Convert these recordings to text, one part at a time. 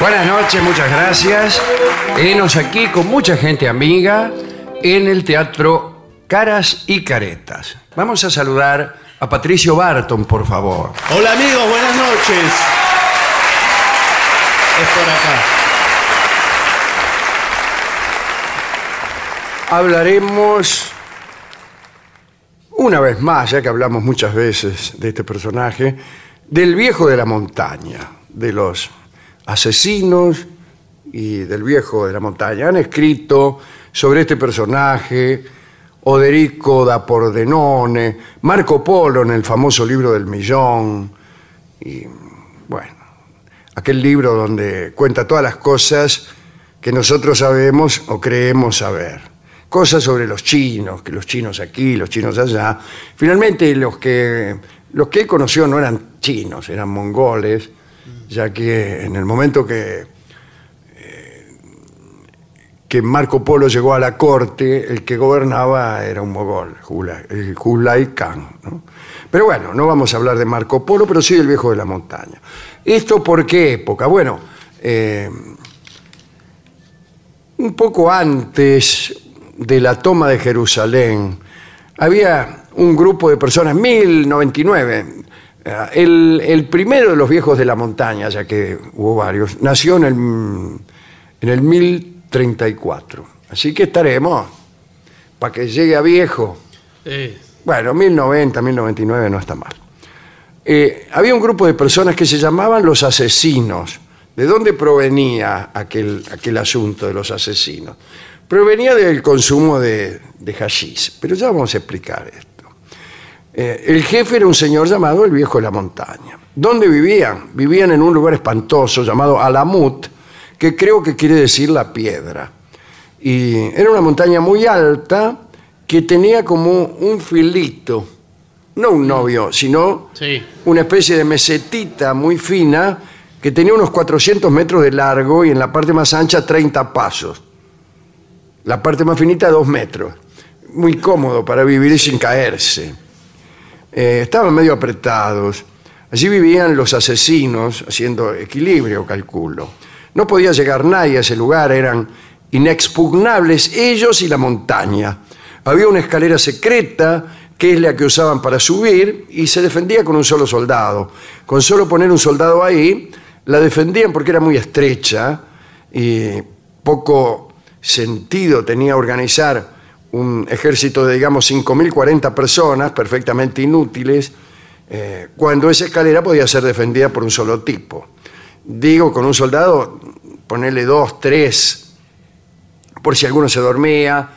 Buenas noches, muchas gracias. Enos aquí con mucha gente amiga en el teatro Caras y Caretas. Vamos a saludar a Patricio Barton, por favor. Hola amigos, buenas noches. Es por acá. Hablaremos una vez más, ya que hablamos muchas veces de este personaje, del viejo de la montaña, de los asesinos y del viejo de la montaña. Han escrito sobre este personaje Oderico da Pordenone, Marco Polo en el famoso libro del millón, y bueno, aquel libro donde cuenta todas las cosas que nosotros sabemos o creemos saber. Cosas sobre los chinos, que los chinos aquí, los chinos allá. Finalmente los que, los que él conoció no eran chinos, eran mongoles, ya que en el momento que, eh, que Marco Polo llegó a la corte, el que gobernaba era un mogol, el Khan. ¿no? Pero bueno, no vamos a hablar de Marco Polo, pero sí del viejo de la montaña. ¿Esto por qué época? Bueno, eh, un poco antes de la toma de Jerusalén, había un grupo de personas, 1099. Eh, El, el primero de los viejos de la montaña, ya que hubo varios, nació en el, en el 1034. Así que estaremos para que llegue a viejo. Bueno, 1090, 1099 no está mal. Eh, había un grupo de personas que se llamaban los asesinos. ¿De dónde provenía aquel, aquel asunto de los asesinos? Provenía del consumo de, de hashish, pero ya vamos a explicar esto. Eh, el jefe era un señor llamado el Viejo de la Montaña. ¿Dónde vivían? Vivían en un lugar espantoso llamado Alamut, que creo que quiere decir la piedra. Y era una montaña muy alta que tenía como un filito, no un novio, sino Sí. una especie de mesetita muy fina que tenía unos 400 metros de largo y en la parte más ancha 30 pasos. La parte más finita 2 metros. Muy cómodo para vivir sin caerse. Eh, estaban medio apretados. Allí vivían los asesinos, haciendo equilibrio, calculo. No podía llegar nadie a ese lugar, eran inexpugnables ellos y la montaña. Había una escalera secreta que es la que usaban para subir y se defendía con un solo soldado. Con solo poner un soldado ahí, la defendían porque era muy estrecha y poco sentido tenía organizar un ejército de, digamos, 5.040 personas perfectamente inútiles, eh, cuando esa escalera podía ser defendida por un solo tipo. Digo, con un soldado, ponerle dos, tres, por si alguno se dormía,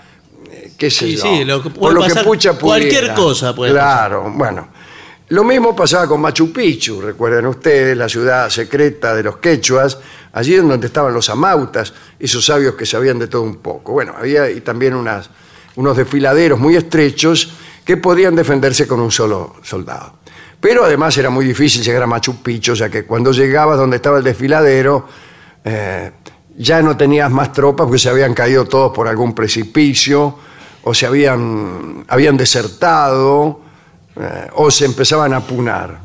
eh, qué sé Sí, yo. sí, lo que por puede lo que pucha cualquier pudiera. cosa puede Claro, bueno. Lo mismo pasaba con Machu Picchu, recuerden ustedes, la ciudad secreta de los quechuas, allí en donde estaban los amautas, esos sabios que sabían de todo un poco. Bueno, había y también unas, unos desfiladeros muy estrechos que podían defenderse con un solo soldado. Pero además era muy difícil llegar a Machu Picchu, ya que cuando llegabas donde estaba el desfiladero, eh, ya no tenías más tropas porque se habían caído todos por algún precipicio o se habían, habían desertado eh, o se empezaban a apunar.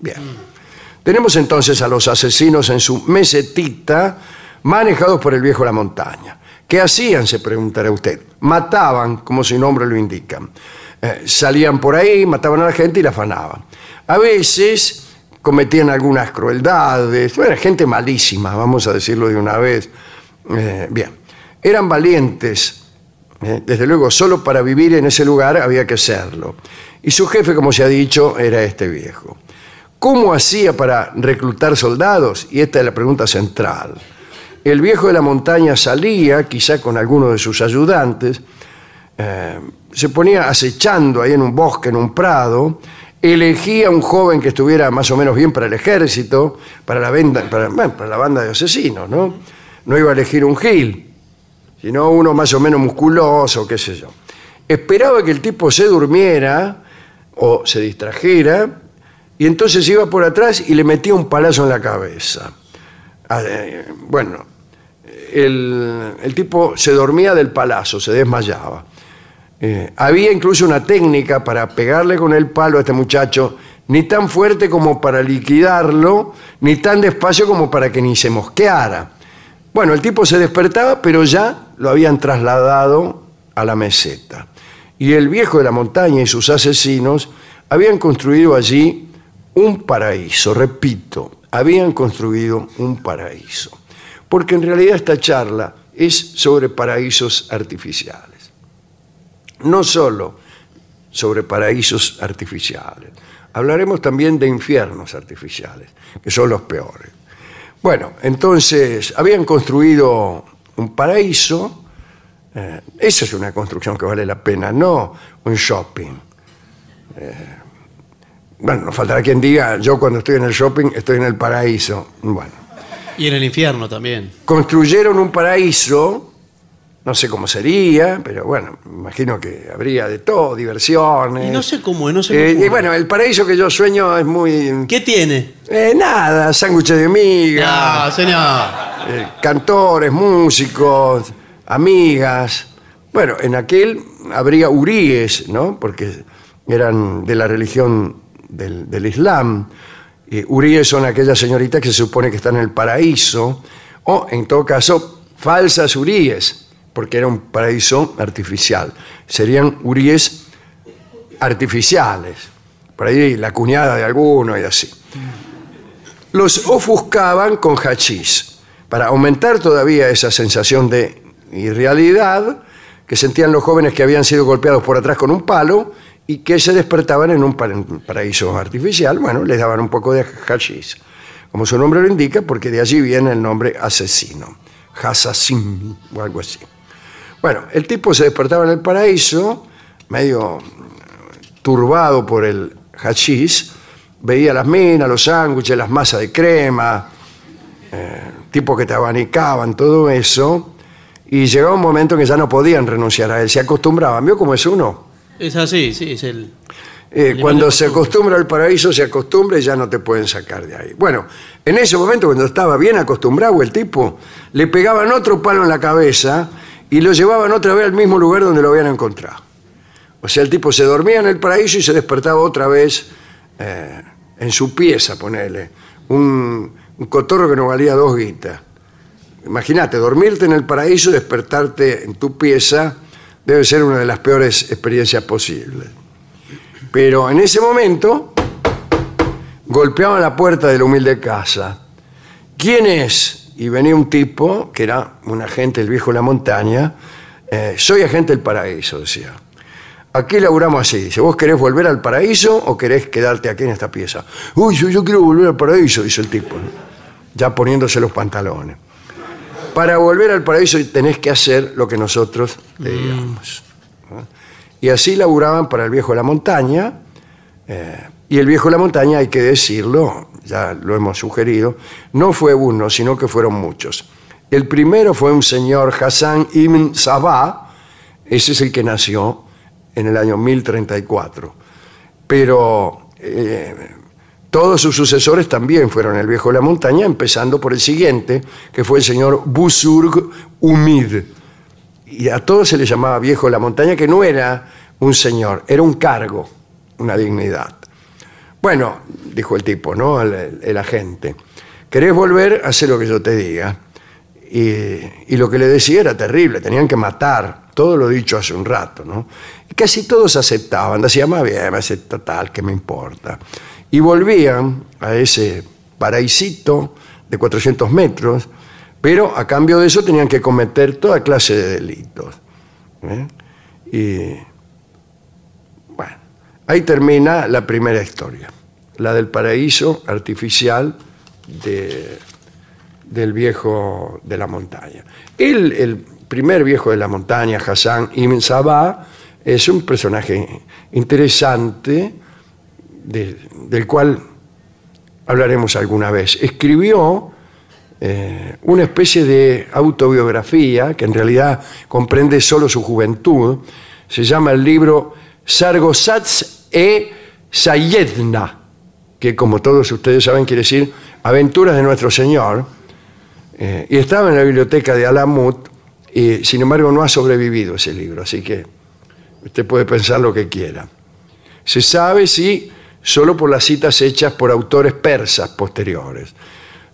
Bien. Tenemos entonces a los asesinos en su mesetita manejados por el viejo de la montaña. ¿Qué hacían? Se preguntará usted. Mataban, como su nombre lo indica. Eh, salían por ahí, mataban a la gente y la afanaban. A veces cometían algunas crueldades. Era gente malísima, vamos a decirlo de una vez. Eh, bien. Eran valientes, eh, desde luego, solo para vivir en ese lugar había que serlo. Y su jefe, como se ha dicho, era este viejo. ¿Cómo hacía para reclutar soldados? Y esta es la pregunta central. El viejo de la montaña salía, quizá con alguno de sus ayudantes, eh, se ponía acechando ahí en un bosque, en un prado, elegía un joven que estuviera más o menos bien para el ejército, para la, venda- para, para la banda de asesinos, ¿no? No iba a elegir un gil, sino uno más o menos musculoso, qué sé yo. Esperaba que el tipo se durmiera o se distrajera y entonces iba por atrás y le metía un palazo en la cabeza. Ah, eh, Bueno, el, tipo se dormía del palazo, se desmayaba. Eh, había incluso una técnica para pegarle con el palo a este muchacho, ni tan fuerte como para liquidarlo, ni tan despacio como para que ni se mosqueara. Bueno, el tipo se despertaba, pero ya lo habían trasladado a la meseta. Y el viejo de la montaña y sus asesinos habían construido allí un paraíso, repito, habían construido un paraíso. Porque en realidad esta charla es sobre paraísos artificiales no solo sobre paraísos artificiales, hablaremos también de infiernos artificiales, que son los peores. Bueno, entonces habían construido un paraíso, eh, esa es una construcción que vale la pena, no un shopping. Eh, bueno, nos faltará quien diga, yo cuando estoy en el shopping estoy en el paraíso. Bueno, Y en el infierno también. construyeron un paraíso, no sé cómo sería, pero bueno, imagino que habría de todo, diversiones. Y no sé cómo es, no sé Eh, cómo y bueno, el paraíso que yo sueño es muy... ¿Qué tiene? eh, nada, sándwiches de miga, No, señor. eh, cantores, músicos, amigas. Bueno, en aquel habría uríes, ¿no? Porque eran de la religión del, del Islam. Y uríes son aquellas señoritas que se supone que están en el paraíso, o en todo caso, falsas uríes, porque era un paraíso artificial. Serían uríes artificiales. Por ahí la cuñada de alguno y así los ofuscaban con hachís para aumentar todavía esa sensación de irrealidad que sentían los jóvenes que habían sido golpeados por atrás con un palo y que se despertaban en un paraíso artificial. Bueno, les daban un poco de hachís, como su nombre lo indica, porque de allí viene el nombre asesino, Hassassin o algo así. Bueno, el tipo se despertaba en el paraíso, medio turbado por el hachís, veía las minas, los sándwiches, las masas de crema, eh, tipos que te abanicaban, todo eso, y llegaba un momento en que ya no podían renunciar a él, se acostumbraban. ¿Vio cómo es uno? Es así, sí, es el. Eh, cuando se acostumbra al paraíso, se acostumbra y ya no te pueden sacar de ahí. Bueno, en ese momento, cuando estaba bien acostumbrado el tipo, le pegaban otro palo en la cabeza y lo llevaban otra vez al mismo lugar donde lo habían encontrado. O sea, el tipo se dormía en el paraíso y se despertaba otra vez eh, en su pieza, ponele. Un, un cotorro que no valía dos guitas. Imagínate, dormirte en el paraíso y despertarte en tu pieza debe ser una de las peores experiencias posibles. Pero en ese momento golpeaban la puerta de la humilde casa. ¿Quién es? Y venía un tipo, que era un agente del viejo de la montaña. eh, soy agente del paraíso, decía. Aquí laburamos así. Dice, ¿vos querés volver al paraíso o querés quedarte aquí en esta pieza? Uy, yo, yo quiero volver al paraíso, dice el tipo, ya poniéndose los pantalones. Para volver al paraíso tenés que hacer lo que nosotros te digamos. ¿no? Y así laburaban para el viejo de la montaña. eh, y el viejo de la montaña, hay que decirlo, ya lo hemos sugerido, no fue uno, sino que fueron muchos. El primero fue un señor Hassan ibn Sabah, ese es el que nació en el año 1034. Pero eh, todos sus sucesores también fueron el viejo de la montaña, empezando por el siguiente, que fue el señor Busurg Umid. Y a todos se le llamaba viejo de la montaña, que no era un señor, era un cargo, una dignidad. Bueno, dijo el tipo, ¿no? El, agente. ¿Querés volver? Hace lo que yo te diga. Y, lo que le decía era terrible, tenían que matar, todo lo dicho hace un rato, ¿no? Y casi todos aceptaban, decían, más bien, me acepta tal, que me importa. Y volvían a ese paraísito de 400 metros, pero a cambio de eso tenían que cometer toda clase de delitos. ¿eh? Y bueno, ahí termina la primera historia, la del paraíso artificial de, del viejo de la montaña. El, el primer viejo de la montaña, Hassan Ibn Sabah, es un personaje interesante de- del cual hablaremos alguna vez. Escribió eh, una especie de autobiografía que en realidad comprende solo su juventud. Se llama el libro Sargosats e Sayedna, que como todos ustedes saben quiere decir Aventuras de Nuestro Señor. Eh, y estaba en la biblioteca de Alamut y sin embargo no ha sobrevivido ese libro, así que usted puede pensar lo que quiera. Se sabe, sí, solo por las citas hechas por autores persas posteriores.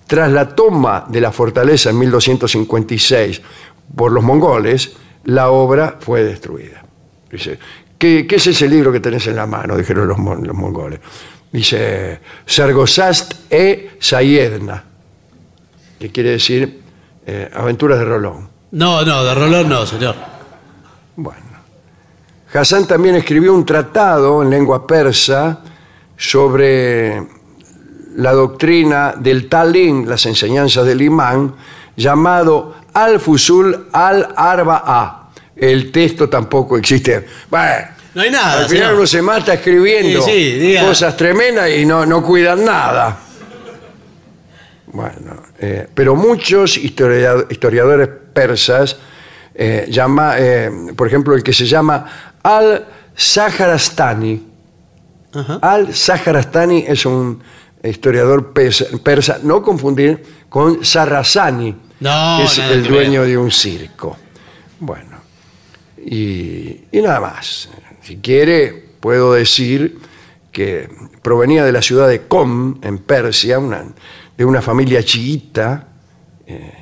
Tras la toma de la fortaleza en 1256 por los mongoles, la obra fue destruida. Dice, ¿qué, qué es ese libro que tenés en la mano? Dijeron los, mon- los mongoles. Dice, Sargosast e Sayedna, que quiere decir eh, Aventuras de Rolón. No, no, de Rolón no, señor. Bueno. Hassan también escribió un tratado en lengua persa sobre la doctrina del Talín, las enseñanzas del imán, llamado Al-Fusul al-Arba'a. El texto tampoco existe. Bueno, No hay nada, al final señor. uno se mata escribiendo Sí, sí, diga. cosas tremendas y no, no cuidan nada. Bueno, eh, pero muchos historia- historiadores persas, eh, llama, eh, por ejemplo, el que se llama Al-Saharastani. Ajá. Al-Saharastani es un historiador persa, persa, no confundir con Sarrasani, No, que es el dueño ver. de un circo. Bueno, y, y nada más. Si quiere, puedo decir que provenía de la ciudad de Qom, en Persia, una- de una familia chiita, eh,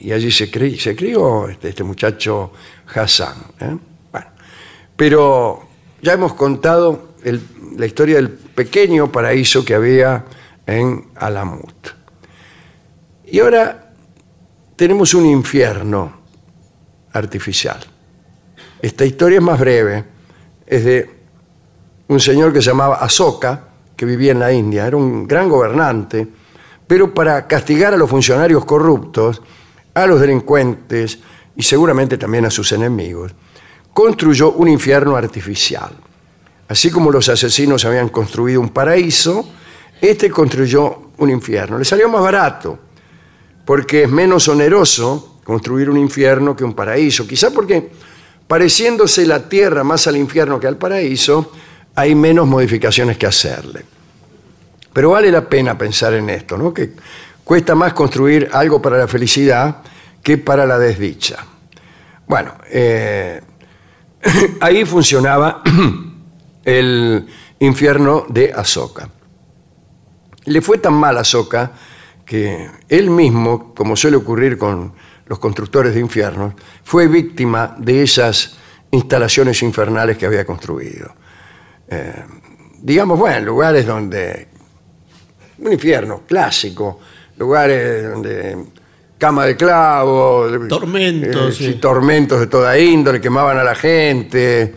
y allí se, cri- se crió este, este muchacho Hassan. ¿eh? Bueno, pero ya hemos contado el- la historia del pequeño paraíso que había en Alamut. Y ahora tenemos un infierno artificial. Esta historia es más breve. Es de un señor que se llamaba Asoka, que vivía en la India. Era un gran gobernante, pero para castigar a los funcionarios corruptos, a los delincuentes y seguramente también a sus enemigos, construyó un infierno artificial. Así como los asesinos habían construido un paraíso, este construyó un infierno. Le salió más barato, porque es menos oneroso construir un infierno que un paraíso. Quizá porque, pareciéndose la tierra más al infierno que al paraíso, hay menos modificaciones que hacerle. Pero vale la pena pensar en esto, ¿no? Que cuesta más construir algo para la felicidad que para la desdicha. Bueno, eh, ahí funcionaba el infierno de Azoka. Le fue tan mal a Azoka que él mismo, como suele ocurrir con los constructores de infiernos, fue víctima de esas instalaciones infernales que había construido. Eh, digamos, bueno, lugares donde... Un infierno clásico, lugares donde cama de clavo, Tormentos, eh, sí, tormentos de toda índole, quemaban a la gente,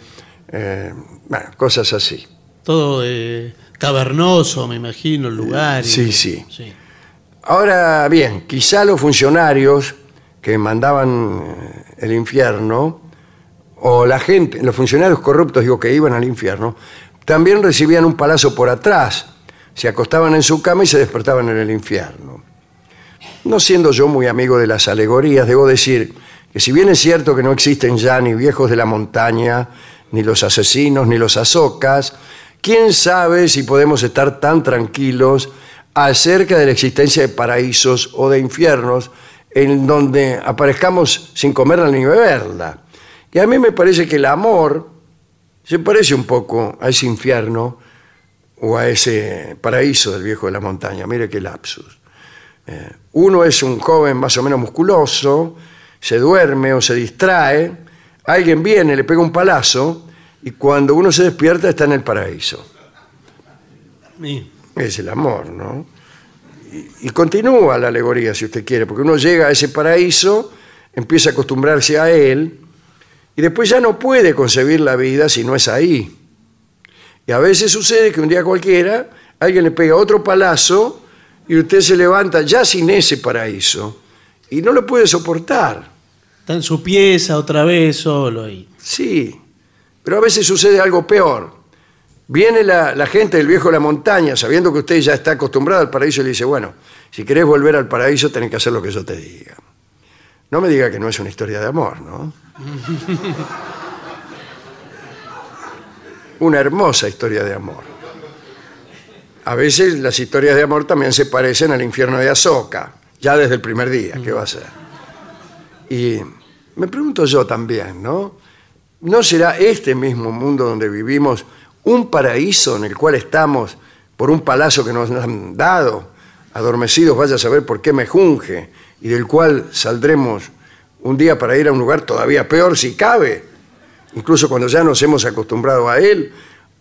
eh, bueno, cosas así. Todo eh, cavernoso, me imagino, el lugar. y- sí, sí. Ahora bien, quizá los funcionarios que mandaban eh, el infierno, o la gente, los funcionarios corruptos, digo, que iban al infierno, también recibían un palazo por atrás, se acostaban en su cama y se despertaban en el infierno. No siendo yo muy amigo de las alegorías, debo decir que si bien es cierto que no existen ya ni viejos de la montaña, ni los asesinos, ni los azocas, quién sabe si podemos estar tan tranquilos acerca de la existencia de paraísos o de infiernos en donde aparezcamos sin comerla ni beberla. Y a mí me parece que el amor se parece un poco a ese infierno o a ese paraíso del viejo de la montaña. Mire qué lapsus. Eh, uno es un joven más o menos musculoso, se duerme o se distrae, alguien viene, le pega un palazo y cuando uno se despierta está en el paraíso. Sí. Es el amor, ¿no? Y, y continúa la alegoría, si usted quiere, porque uno llega a ese paraíso, empieza a acostumbrarse a él y después ya no puede concebir la vida si no es ahí. Y a veces sucede que un día cualquiera alguien le pega otro palazo y usted se levanta ya sin ese paraíso y no lo puede soportar. Está en su pieza otra vez solo ahí. Sí, pero a veces sucede algo peor. Viene la, la gente del viejo de la montaña sabiendo que usted ya está acostumbrado al paraíso y le dice, bueno, si querés volver al paraíso tenés que hacer lo que yo te diga. No me diga que no es una historia de amor, ¿no? una hermosa historia de amor. A veces las historias de amor también se parecen al infierno de Azoka, ya desde el primer día, ¿qué va a ser? Y me pregunto yo también, ¿no? ¿No será este mismo mundo donde vivimos un paraíso en el cual estamos por un palacio que nos han dado, adormecidos, vaya a saber por qué me junge, y del cual saldremos un día para ir a un lugar todavía peor si cabe, incluso cuando ya nos hemos acostumbrado a él,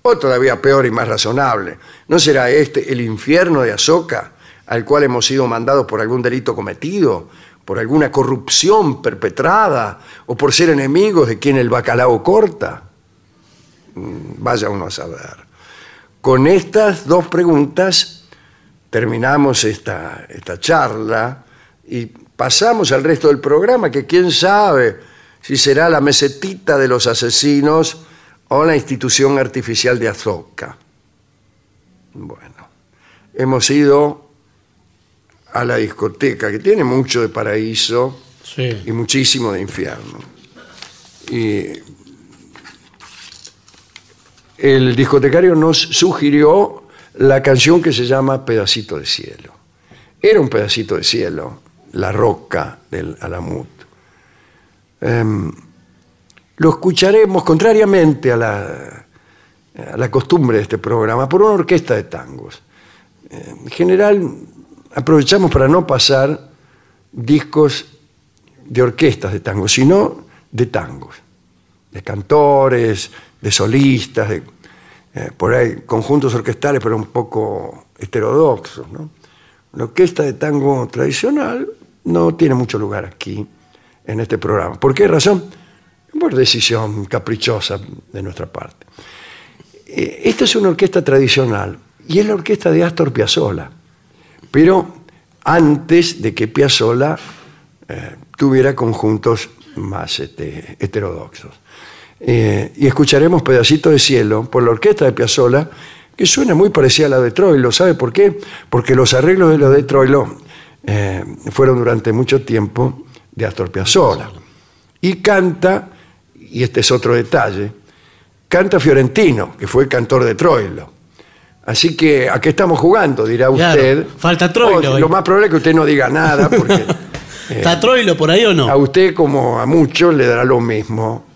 o todavía peor y más razonable? ¿No será este el infierno de Azoka al cual hemos sido mandados por algún delito cometido, por alguna corrupción perpetrada o por ser enemigos de quien el bacalao corta? Mm, Vaya uno a saber. Con estas dos preguntas terminamos esta, esta charla y pasamos al resto del programa, que quién sabe si será la mesetita de los asesinos o la institución artificial de Azoka. Bueno, hemos ido a la discoteca, que tiene mucho de paraíso Sí. y muchísimo de infierno. Y el discotecario nos sugirió la canción que se llama Pedacito de Cielo. Era un pedacito de cielo, la roca del Alamut. Em, lo escucharemos, contrariamente a la, a la costumbre de este programa, por una orquesta de tangos. En general, aprovechamos para no pasar discos de orquestas de tango, sino de tangos, de cantores, de solistas, de, eh, por ahí conjuntos orquestales, pero un poco heterodoxos. ¿no? La orquesta de tango tradicional no tiene mucho lugar aquí, en este programa. ¿Por qué razón? Por decisión caprichosa de nuestra parte. Eh, Esta es una orquesta tradicional y es la orquesta de Astor Piazzolla, pero antes de que Piazzolla eh, tuviera conjuntos más este, heterodoxos. Eh, y escucharemos Pedacito de Cielo por la orquesta de Piazzolla, que suena muy parecida a la de Troilo. ¿Sabe por qué? Porque los arreglos de la de Troilo eh, fueron durante mucho tiempo de Astor Piazzolla. Y canta, y este es otro detalle, canta Fiorentino, que fue el cantor de Troilo. Así que, ¿a qué estamos jugando? Dirá Claro, usted. falta Troilo lo más probable es que usted no diga nada, porque ¿Está Troilo por ahí o no? a usted, como a muchos, le dará lo mismo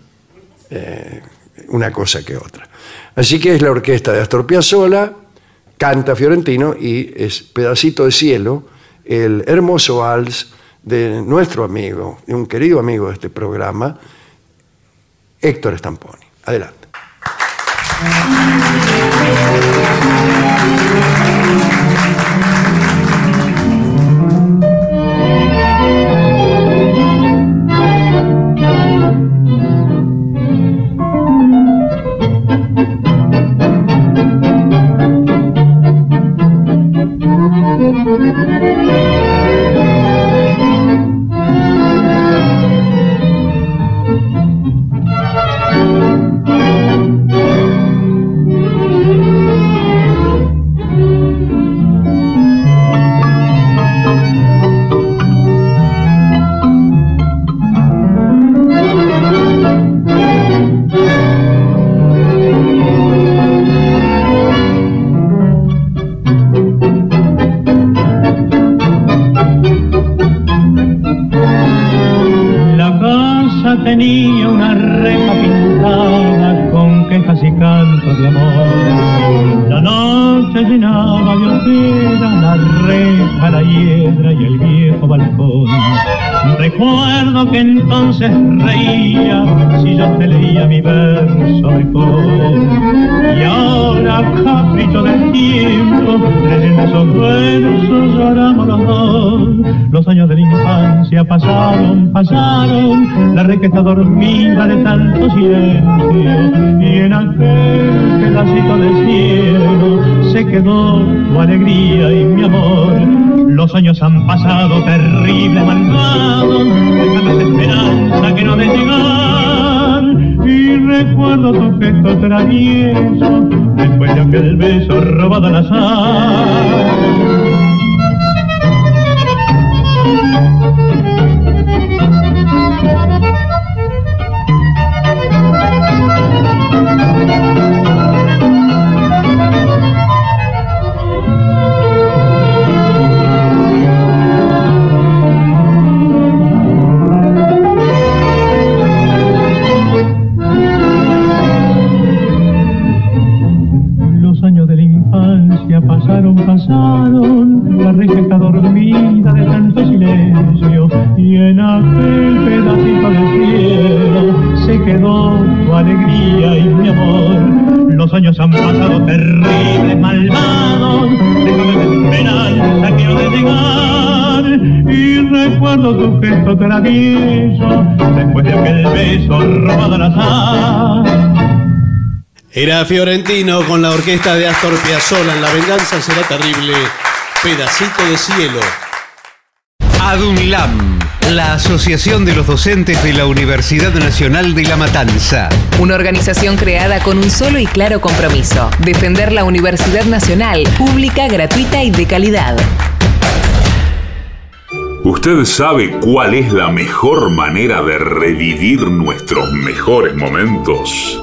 eh, una cosa que otra. Así que es la orquesta de Astor Piazzolla, canta Fiorentino y es Pedacito de Cielo, el hermoso vals de nuestro amigo, de un querido amigo de este programa, Héctor Stamponi. Adelante. La Era Fiorentino con la orquesta de Astor Piazzolla en La venganza será terrible. Pedacito de cielo. ADUNLAM, la Asociación de los Docentes de la Universidad Nacional de La Matanza. Una organización creada con un solo y claro compromiso, defender la Universidad Nacional, pública, gratuita y de calidad. ¿Usted sabe cuál es la mejor manera de revivir nuestros mejores momentos?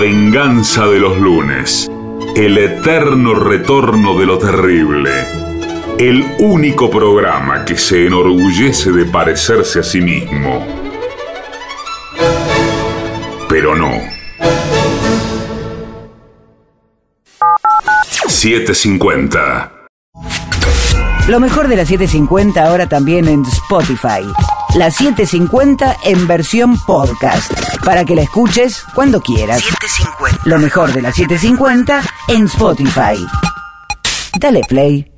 Venganza de los lunes. El eterno retorno de lo terrible. El único programa que se enorgullece de parecerse a sí mismo. Pero no. 750. Lo mejor de la 750 ahora también en Spotify. La 750 en versión podcast. Para que la escuches cuando quieras. Lo mejor de la 750 en Spotify. Dale play.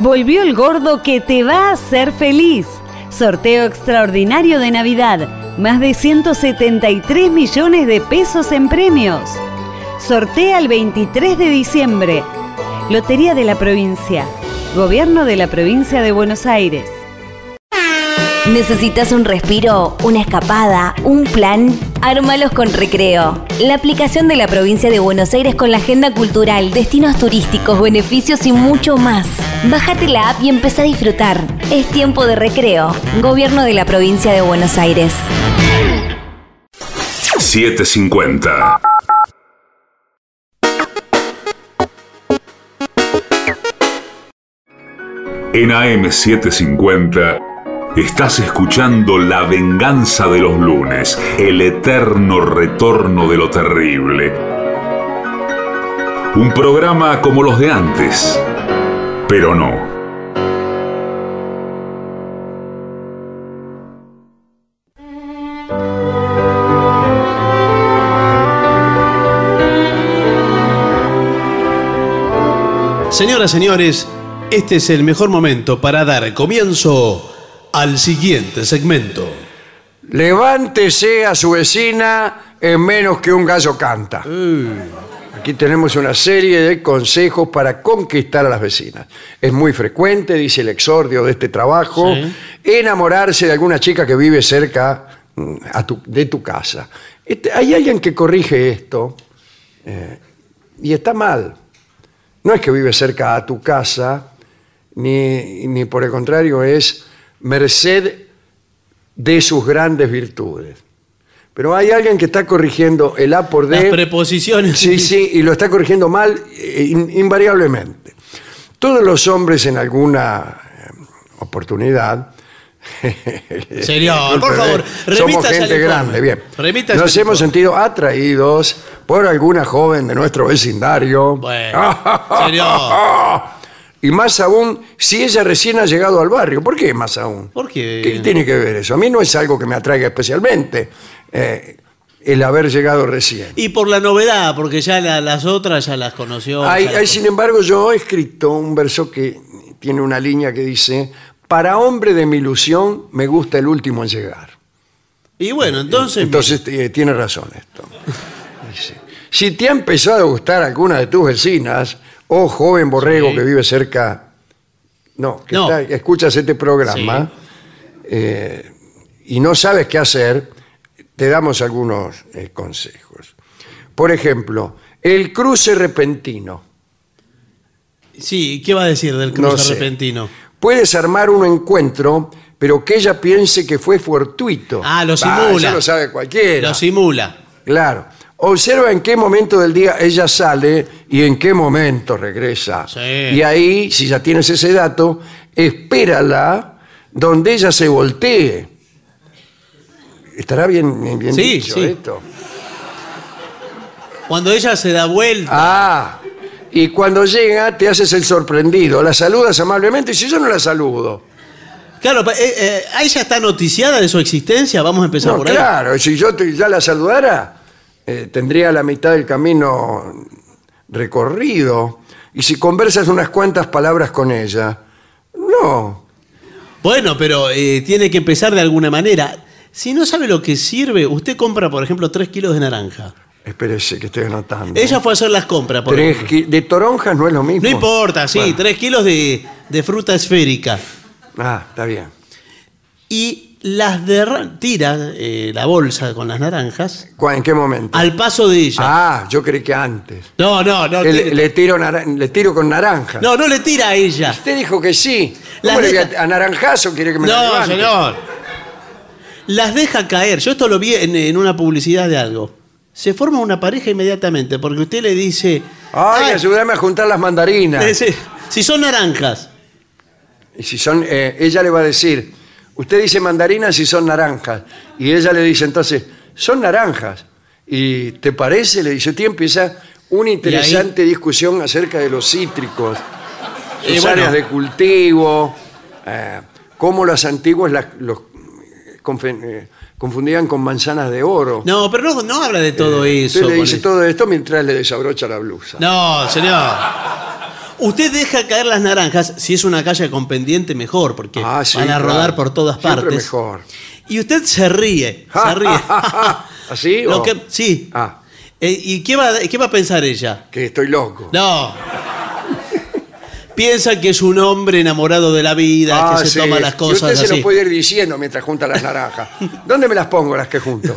Volvió el gordo que te va a hacer feliz. Sorteo extraordinario de Navidad. Más de 173 millones de pesos en premios. Sortea el 23 de diciembre. Lotería de la provincia. Gobierno de la provincia de Buenos Aires. ¿Necesitas un respiro, una escapada, un plan? Ármalos con Recreo. La aplicación de la provincia de Buenos Aires con la agenda cultural, destinos turísticos, beneficios y mucho más. Bájate la app y empieza a disfrutar. Es tiempo de recreo. Gobierno de la provincia de Buenos Aires. 750. En AM750 Estás escuchando La venganza de los lunes, el eterno retorno de lo terrible. Un programa como los de antes, pero no. Señoras, señores, este es el mejor momento para dar comienzo al siguiente segmento. Levántese a su vecina en menos que un gallo canta. Aquí tenemos una serie de consejos para conquistar a las vecinas. Es muy frecuente, dice el exordio de este trabajo, Sí. enamorarse de alguna chica que vive cerca mm, a tu- de tu casa. Este, hay alguien que corrige esto eh, y está mal. No es que vive cerca a tu casa, ni, ni por el contrario es merced de sus grandes virtudes. Pero hay alguien que está corrigiendo el A por D. Las preposiciones. Sí, sí, y lo está corrigiendo mal eh, in- invariablemente. Todos los hombres en alguna eh, oportunidad. Señor, por favor, somos gente grande, bien. Remítase Nos hemos sentido atraídos por alguna joven de nuestro vecindario. Bueno, señor. Y más aún si ella recién ha llegado al barrio. ¿Por qué más aún? ¿Por qué? ¿Qué tiene que ver eso? A mí no es algo que me atraiga especialmente eh, el haber llegado recién. Y por la novedad, porque ya la- las otras ya las conoció. Hay, ya las hay, sin embargo, yo he escrito un verso que tiene una línea que dice, para hombre de mi ilusión me gusta el último en llegar. Y bueno, entonces. Entonces eh, tiene razón esto. Dice, si te ha empezado a gustar alguna de tus vecinas, o joven borrego Sí. que vive cerca, no, que, No. está- que escuchas este programa eh, y no sabes qué hacer, te damos algunos eh, consejos. Por ejemplo, el cruce repentino. Sí, ¿qué va a decir del cruce No sé. repentino? Puedes armar un encuentro, pero que ella piense que fue fortuito. Ah, lo Ah, simula. eso lo sabe cualquiera. Lo simula. Claro. Observa en qué momento del día ella sale y en qué momento regresa. Sí. Y ahí, si ya tienes ese dato, espérala donde ella se voltee. ¿Estará bien, bien, Sí, dicho sí. esto? Cuando ella se da vuelta. Ah, y cuando llega te haces el sorprendido, la saludas amablemente y si yo no la saludo. Claro, eh, eh, ¿a ella está noticiada de su existencia? Vamos a empezar No, por ahí. claro, si yo te- ya la saludara, eh, tendría la mitad del camino recorrido. Y si conversas unas cuantas palabras con ella, no. Bueno, pero eh, tiene que empezar de alguna manera. Si no sabe lo que sirve, usted compra, por ejemplo, 3 kilos de naranja. Espérese que estoy anotando. Ella fue a hacer las compras, por Tres ejemplo. ki- de toronjas no es lo mismo. No importa, sí, Bueno. 3 kilos de, de fruta esférica. Ah, está bien. Y las derra- tira eh, la bolsa con las naranjas ¿Cu- ¿En qué momento? al paso de ella. Ah, yo creí que antes. No, no, no. Le, tiro le tiro con naranja. No, no le tira a ella. Usted dijo que sí. ¿Cómo le deja- a, naranjazo quiere que me No, señor. Las deja caer. Yo esto lo vi en, en una publicidad de algo. Se forma una pareja inmediatamente porque usted le dice. Ay, "Ay, ayúdame a juntar las mandarinas. dice, si son naranjas. Y si son, eh, ella le va a decir, usted dice mandarinas y son naranjas. Y ella le dice entonces, son naranjas. ¿Y te parece? Le dice, usted empieza una interesante discusión acerca de los cítricos, Y sus bueno. áreas de cultivo, eh, cómo las antiguas las, los eh, eh, confundían con manzanas de oro. No, pero no, no habla de todo eso. Usted le dice todo esto mientras le desabrocha la blusa. No, señor. Usted deja caer las naranjas, si es una calle con pendiente, mejor, porque Ah, sí, van a rodar claro. por todas Siempre partes. mejor. Y usted se ríe, se ríe. ¿Así? Lo o- que- sí. Ah, Eh, ¿Y qué va, qué va a pensar ella? que estoy loco. No. Piensa que es un hombre enamorado de la vida, Ah, que se sí. toma las y cosas usted se así. lo puede ir diciendo mientras junta las naranjas. ¿Dónde me las pongo las que junto?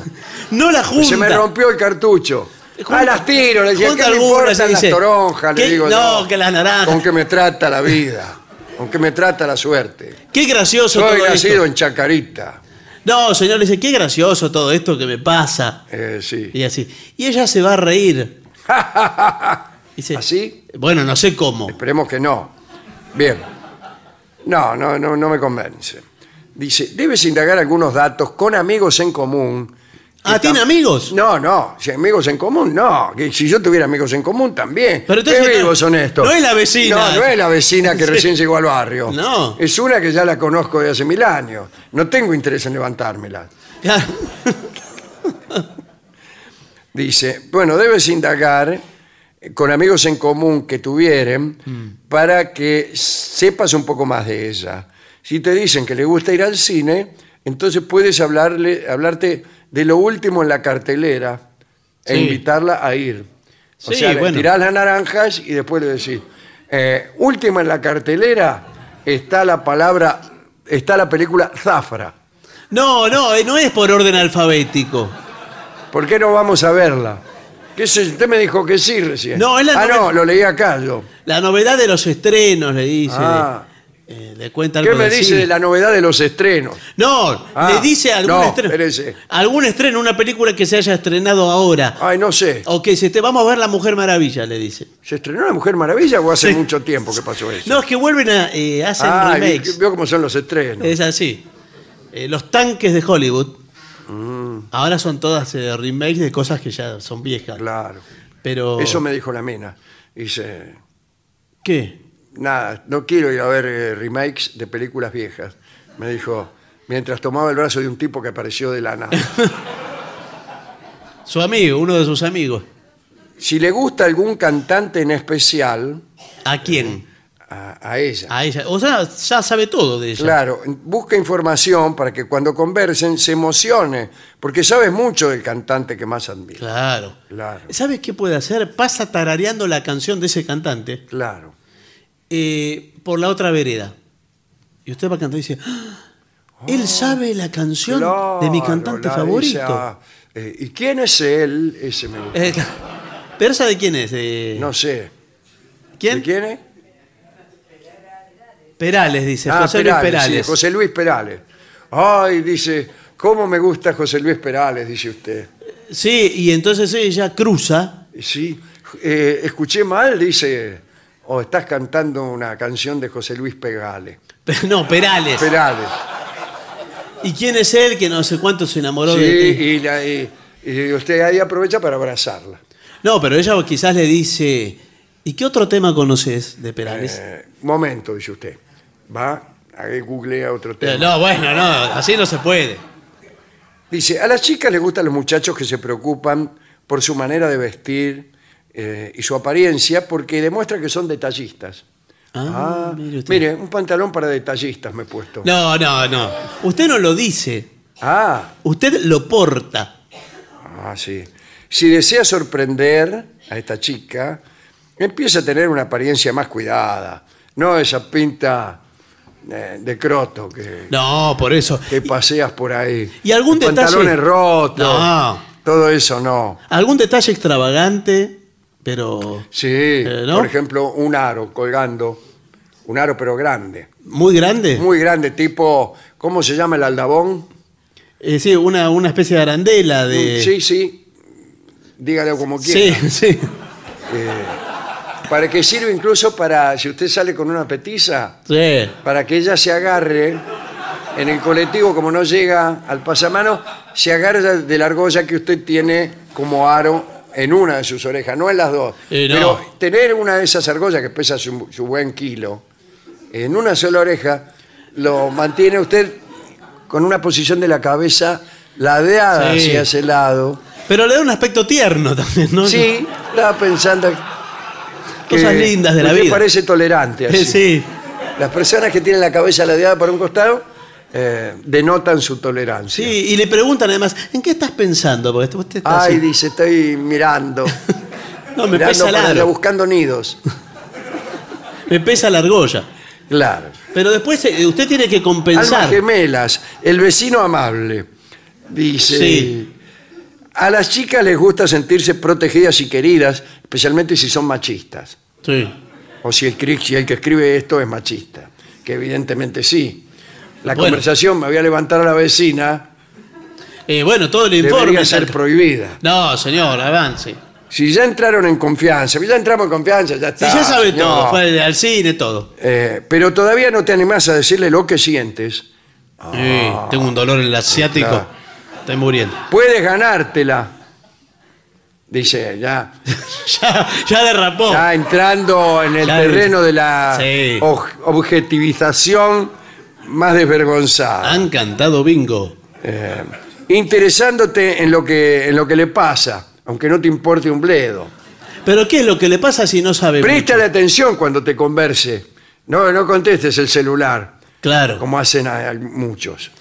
No la junta. Se me rompió el cartucho. Junta- ah, las tiro. Le decía, junta ¿qué me algunas y importan las dice, toronjas? Le ¿qué? digo No, que las naranjas. Con que me trata la vida. Con que me trata la suerte. Qué gracioso Soy todo nacido esto. en Chacarita. No, señor, le dice, qué gracioso todo esto que me pasa. Eh, sí. Y así. Y ella se va a reír. Dice, ¿Así? Bueno, no sé cómo. Esperemos que no. Bien. No, no, no, no me convence. Dice, debes indagar algunos datos con amigos en común. Ah, ¿tiene amigos? No, no, si amigos en común, no. Que si yo tuviera amigos en común, también. Pero entonces ¿Qué no- vivos son estos? no es la vecina. No, no es la vecina que recién llegó al barrio. No. Es una que ya la conozco de hace mil años. No tengo interés en levantármela. Claro. Dice, bueno, debes indagar con amigos en común que tuvieren Mm. para que sepas un poco más de ella. Si te dicen que le gusta ir al cine, entonces puedes hablarle, hablarte de lo último en la cartelera e Sí. invitarla a ir. O Sí, sea, le bueno. tirás las naranjas y después le decís, eh, última en la cartelera está la palabra, está la película Zafra. No, no, eh, no es por orden alfabético. ¿Por qué no vamos a verla? ¿Qué sé? Usted me dijo que sí recién. No, es la ah, novela- no, lo leí acá yo. La novedad de los estrenos, le dice. Ah. Eh, le cuenta ¿Qué me del dice cine. de la novedad de los estrenos? No, Ah, le dice algún no, estreno. espérese. Algún estreno, una película que se haya estrenado ahora. Ay, no sé. O que se te vamos a ver La Mujer Maravilla, le dice. ¿Se estrenó La Mujer Maravilla o hace Sí. mucho tiempo que pasó eso? No, es que vuelven a. eh, hacen ah, remakes. vio cómo son los estrenos. Es así. Eh, los tanques de Hollywood. Mm. Ahora son todas eh, remakes de cosas que ya son viejas. Claro. Pero. Eso me dijo la mina. Dice, ¿Qué? Nada, no quiero ir a ver eh, remakes de películas viejas. Me dijo, mientras tomaba el brazo de un tipo que apareció de la nada. Su amigo, uno de sus amigos. si le gusta algún cantante en especial, ¿A quién? a, a ella. A ella. O sea, ya sabe todo de ella. Claro, busca información para que cuando conversen se emocione, porque sabes mucho del cantante que más admira. Claro. Claro, ¿Sabes qué puede hacer? Pasa tarareando la canción de ese cantante claro. Eh, por la otra vereda. Y usted va a cantar y dice, "Ah, él sabe la canción de mi cantante favorito. esa, eh, ¿Y quién es él? Ese me gusta. Eh, ¿Pero esa de quién es? De- No sé. ¿Quién? ¿De quién es? Perales, dice. Ah, José Perales, Luis Perales. sí, José Luis Perales. Ay, dice, ¿cómo me gusta José Luis Perales? Dice usted. Sí, y entonces ella cruza. Sí, eh, escuché mal, dice, o estás cantando una canción de José Luis Pegales. No, Perales. Perales. ¿Y quién es él que no sé cuánto se enamoró Sí, de ti? y, la- y- y usted ahí aprovecha para abrazarla. No, pero ella quizás le dice, ¿y qué otro tema conoces de Perales? Eh, momento, dice usted. Va, ahí googlea otro Eh, tema. no, bueno, no, así no se puede. Dice, a las chicas les gustan los muchachos que se preocupan por su manera de vestir eh, y su apariencia porque demuestra que son detallistas. Ah, Ah, mire usted. mire, un pantalón para detallistas me he puesto. No, no, no. Usted no lo dice, Ah, usted lo porta. ah, sí. Si desea sorprender a esta chica, empieza a tener una apariencia más cuidada. No esa pinta eh, de croto que, No, por eso. que paseas por ahí. ¿Y algún detalle? Pantalones rotos. No. Todo eso no. Algún detalle extravagante, pero Sí, Eh, ¿no? por ejemplo, un aro colgando, un aro pero grande, muy grande. muy grande, tipo, ¿cómo se llama el aldabón? Eh, sí, una, una especie de arandela de... Sí, sí, dígalo como sí, quiera. sí. Para que sirve incluso para, si usted sale con una petiza, sí. para que ella se agarre en el colectivo, como no llega al pasamano, se agarra de la argolla que usted tiene como aro en una de sus orejas, no en las dos. Eh, no. Pero tener una de esas argollas que pesa su, su buen kilo, en una sola oreja, lo mantiene usted con una posición de la cabeza ladeada Sí. hacia ese lado. Pero le da un aspecto tierno también, ¿no? Sí, estaba pensando que Cosas lindas de la usted vida. parece tolerante así. Sí. Las personas que tienen la cabeza ladeada por un costado eh, denotan su tolerancia. Sí, y le preguntan además, ¿en qué estás pensando? Porque usted está Ay, así. dice, estoy mirando. No, me mirando pesa la allá, buscando nidos. Me pesa la argolla. Claro. Pero después eh, usted tiene que Almas compensar. gemelas, el vecino amable. Dice. Sí. A las chicas les gusta sentirse protegidas y queridas, especialmente si son machistas. Sí. O si el, cri- si el que escribe esto es machista. Que evidentemente sí. La Bueno. conversación, me voy a levantar a la vecina, Eh, bueno, todo el informe. debería ser prohibida. No, señor, avance. Si ya entraron en confianza, ya entramos en confianza, ya Si está. ya sabe señor. todo, fue al cine, todo. Eh, pero todavía no te animás a decirle lo que sientes. Sí, tengo un dolor en el asiático. claro. Estoy muriendo. Puedes ganártela. Dice, ya, ya, ya derrapó. ya entrando en el Ya terreno de la Sí. oj- objetivización más desvergonzada. Han cantado bingo. Eh, interesándote en lo, que, en lo que le pasa, aunque no te importe un bledo. Pero ¿qué es lo que le pasa si no sabe Préstale mucho? atención cuando te converse. No, no contestes el celular, Claro. como hacen a- a muchos.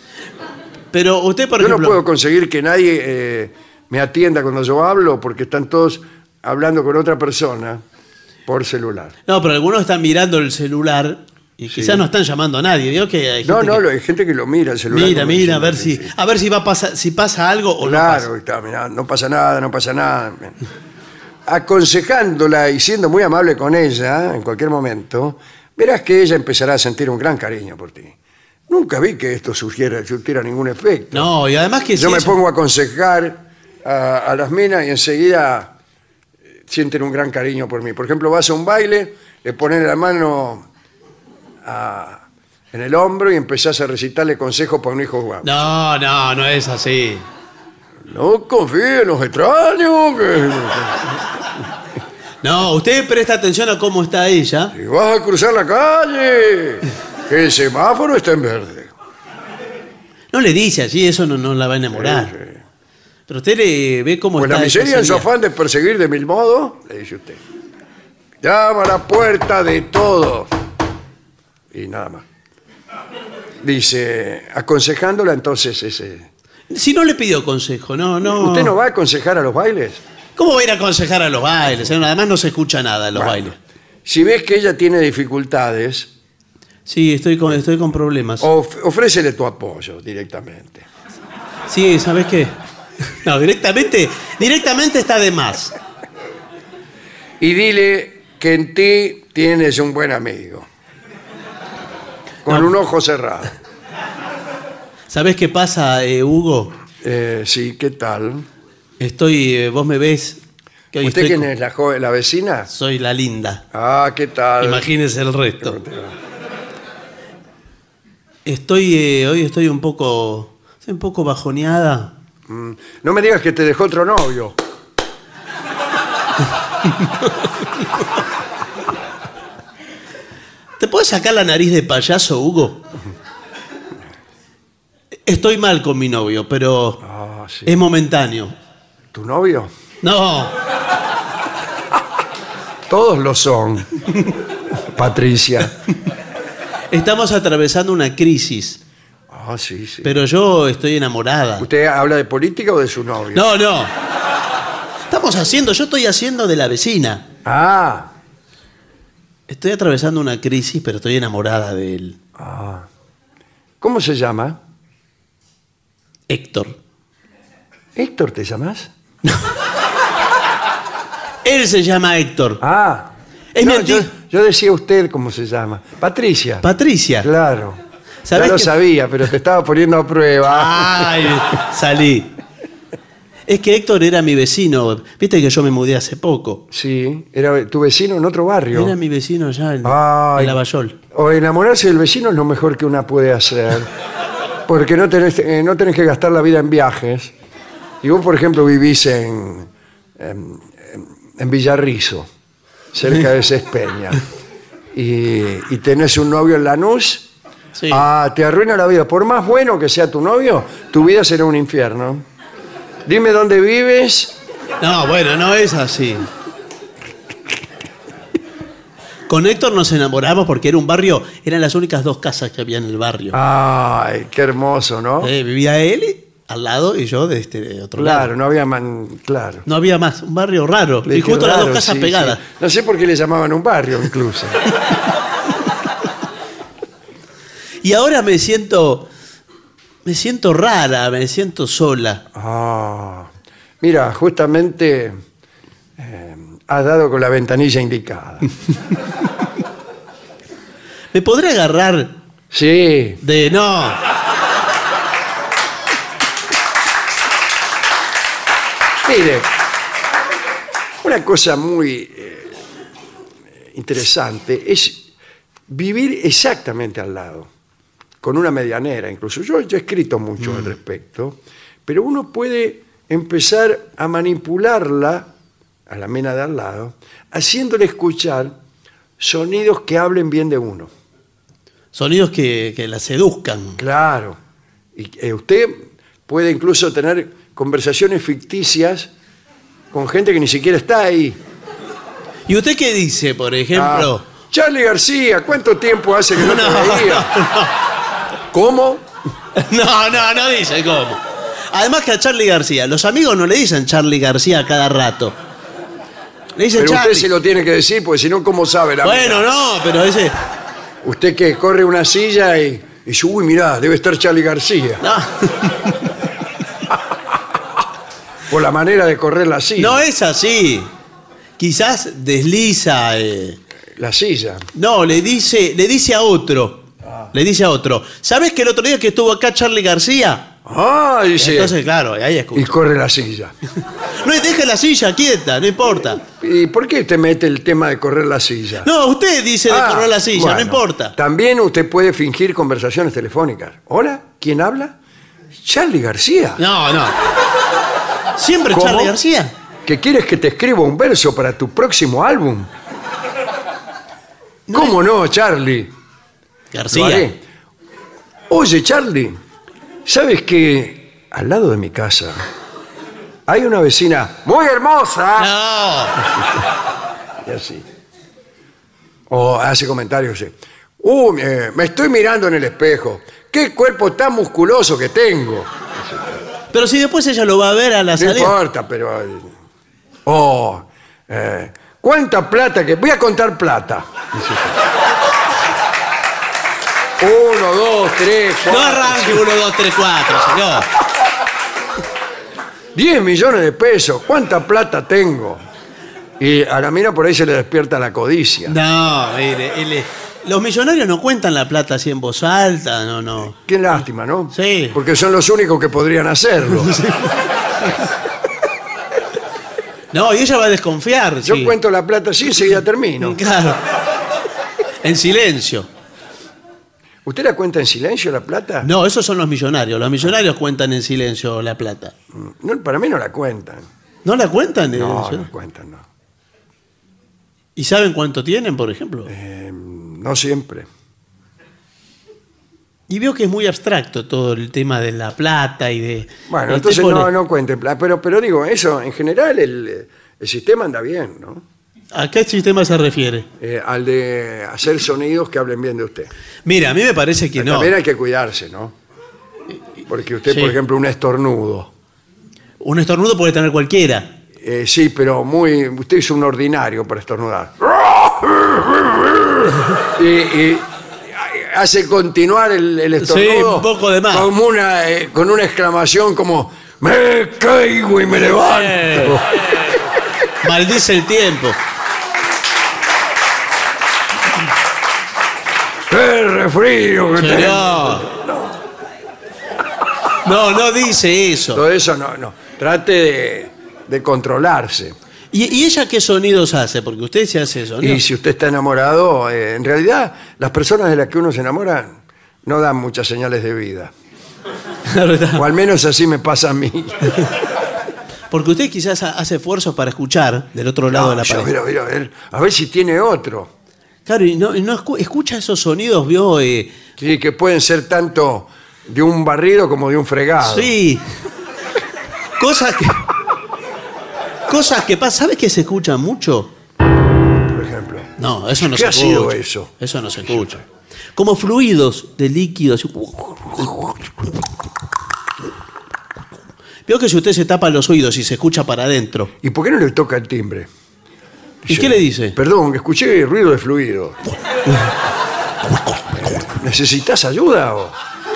Pero usted, por Yo ejemplo... no puedo conseguir que nadie eh, me atienda cuando yo hablo porque están todos hablando con otra persona por celular. No, pero algunos están mirando el celular y quizás no están llamando a nadie. Digo que hay No, gente no, que- lo- hay gente que lo mira el celular. Mira, mira, a ver si, a ver si va a pasar, si pasa algo o no Claro, está mirando, no pasa nada, no pasa nada. Aconsejándola y siendo muy amable con ella en cualquier momento, verás que ella empezará a sentir un gran cariño por ti. Nunca vi que esto surgiera, surtiera ningún efecto. No, y además que Yo si me ella- pongo a aconsejar a, a las minas y enseguida eh, sienten un gran cariño por mí. Por ejemplo, vas a un baile, le pones la mano a- en el hombro y empezás a recitarle consejos para un hijo guapo. No, no, no es así. No confíe en los extraños. Que... No, usted presta atención a cómo está ella. Si vas a cruzar la calle, que el semáforo está en verde. No le dice así, eso no, no la va a enamorar. Sí. Pero usted le ve cómo Pues está la miseria en su afán de perseguir de mil modos, le dice usted. Llama a la puerta de todos. Y nada más. Dice, aconsejándola entonces ese... Si no le pidió consejo, no, no. ¿Usted no va a aconsejar a los bailes? ¿Cómo va a ir a aconsejar a los bailes? Además no se escucha nada en los Bueno, bailes. Si ves que ella tiene dificultades, Sí, estoy con, estoy con problemas. of- ofrécele tu apoyo directamente. Sí, ¿sabes qué? No, directamente, directamente está de más. Y dile que en ti tienes un buen amigo. Con un ojo cerrado. ¿Sabes qué pasa, eh, Hugo? Eh, sí, ¿qué tal? Estoy, eh, vos me ves. Que hoy ¿Usted estoy quién con- es? ¿La, joven, la vecina? Soy la linda. Ah, ¿qué tal? Imagínese el resto. Estoy, eh, hoy estoy un poco, estoy un poco bajoneada. Mm, No me digas que te dejó otro novio. ¿Te puedes sacar la nariz de payaso, Hugo? Estoy mal con mi novio, pero Ah, sí. es momentáneo. ¿Tu novio? No, Todos lo son. Patricia. estamos atravesando una crisis, Ah, sí, sí. pero yo estoy enamorada. ¿Usted habla de política o de su novio? No, no. Estamos haciendo, yo estoy haciendo de la vecina. Ah, Estoy atravesando una crisis, pero estoy enamorada de él. ¿cómo se llama? Héctor. ¿Héctor te llamas? Él se llama Héctor. Ah. Es No, mentira. yo, yo decía usted cómo se llama. Patricia. Patricia. Claro. ¿Sabés ya lo que- sabía, pero te estaba poniendo a prueba. Ay, salí. Es que Héctor era mi vecino. Viste que yo me mudé hace poco. Sí, era tu vecino en otro barrio. Era mi vecino allá en, Ay. en Lavallol. O enamorarse del vecino es lo mejor que una puede hacer. Porque no tenés, eh, no tenés que gastar la vida en viajes. Y vos, por ejemplo, vivís en, en, en Villarrizo, cerca de Cespeña, y, y tenés un novio en Lanús, Sí. ah, te arruina la vida. Por más bueno que sea tu novio, tu vida será un infierno. Dime dónde vives. No, bueno, no es así. Con Héctor nos enamoramos porque era un barrio, eran las únicas dos casas que había en el barrio. Ay, qué hermoso, ¿no? Eh, vivía él al lado y yo de este de otro claro, lado. no había man, claro. No había más, un barrio raro. Le Y dije, justo las dos casas sí, pegadas. sí. No sé por qué le llamaban un barrio incluso. Y ahora me siento. Me siento rara, me siento sola. Ah, mira, justamente eh, has dado con la ventanilla indicada. ¿Me podré agarrar Sí, de. No. mire, una cosa muy eh, interesante es vivir exactamente al lado, con una medianera incluso. Yo, yo he escrito mucho Mm. al respecto, pero uno puede empezar a manipularla, a la mena de al lado, haciéndole escuchar sonidos que hablen bien de uno. Sonidos que, que la seduzcan. Claro. Y eh, usted puede incluso tener conversaciones ficticias con gente que ni siquiera está ahí. ¿Y usted qué dice, por ejemplo? Ah, Charlie García, ¿cuánto tiempo hace que no, te No, veía? ¿Cómo? No, no, no dice cómo. Además que a Charlie García, los amigos no le dicen Charlie García a cada rato. Le dicen Pero usted Charlie. se lo tiene que decir, porque si no, ¿cómo sabe la Bueno, amiga? no, pero ese. Usted que corre una silla y, y dice, uy, mirá, debe estar Charlie García. No, Por la manera de correr la silla. no es así. Quizás desliza. eh, La silla. No, le dice, le dice a otro. Le dice a otro. ¿Sabes que el otro día que estuvo acá Charlie García? Ah, dice. Entonces, claro, ahí y escucha. corre la silla. No, deje la silla quieta, no importa. ¿Y por qué te mete el tema de correr la silla? No, usted dice de Ah, correr la silla, no importa. También usted puede fingir conversaciones telefónicas. Hola, ¿quién habla? Charlie García. No, no. Siempre ¿Cómo? Charlie García. ¿Que quieres que te escriba un verso para tu próximo álbum? ¿Cómo no, Charlie? García. Oye, Charlie, ¿sabes que al lado de mi casa hay una vecina muy hermosa? No. Y así. O hace comentarios así. Uh, eh, me estoy mirando en el espejo. ¡Qué cuerpo tan musculoso que tengo! Pero si después ella lo va a ver a la No salida. importa, pero... eh, Oh, eh, ¿cuánta plata que... Voy a contar plata. Uno, dos, tres, No cuatro, arranque 1, 2, 3, 4, señor. diez millones de pesos. ¿Cuánta plata tengo? Y a la mina por ahí se le despierta la codicia. No, mire, él es- los millonarios no cuentan la plata así en voz alta, no, no. Qué lástima, ¿no? Sí. Porque son los únicos que podrían hacerlo. No, y ella va a desconfiar. Yo sí. cuento la plata así y enseguida termino. Claro. En silencio. ¿Usted la cuenta en silencio la plata? No, esos son los millonarios. Los millonarios cuentan en silencio la plata. No, para mí no la cuentan. ¿No la cuentan? en No, silencio? no cuentan, no. ¿Y saben cuánto tienen, por ejemplo? Eh, no siempre. Y veo que es muy abstracto todo el tema de la plata y de... Bueno, entonces no, no cuenten plata. Pero, pero digo, eso, en general el, el sistema anda bien, ¿no? ¿A qué sistema se refiere? Eh, al de hacer sonidos que hablen bien de usted. Mira, a mí me parece que no. También hay que cuidarse, ¿no? Porque usted, Sí. por ejemplo, un estornudo. Un estornudo puede tener cualquiera. Eh, sí, pero muy. Usted es un ordinario para estornudar. Y, y hace continuar el, el estornudo. Sí, un poco de más. Como una, eh, con una exclamación como: ¡Me caigo y me levanto! Eh. Maldice el tiempo. ¡Qué refrío que. No, no dice eso. Todo eso no, no. Trate de, de controlarse. ¿Y, y ella qué sonidos hace? Porque usted se hace eso, ¿no? Y si usted está enamorado, eh, en realidad las personas de las que uno se enamora no dan muchas señales de vida. O al menos así me pasa a mí. Porque usted quizás ha- hace esfuerzos para escuchar del otro lado No, de la pared. mira, mira, a ver, a ver si tiene otro. Claro, y no, y no escu- escucha esos sonidos, vio. Eh, Sí, que pueden ser tanto de un barrido como de un fregado. sí. Cosas que. Cosas que pasan. ¿Sabes que se escuchan mucho? Por ejemplo. No, eso no ¿Qué se ha escucha. sido eso? Eso no se escucha. Como fluidos de líquidos. Veo que si usted se tapa los oídos y se escucha para adentro. ¿Y por qué no le toca el timbre? ¿Y qué le dice? Perdón, escuché ruido de fluido. ¿Necesitas ayuda o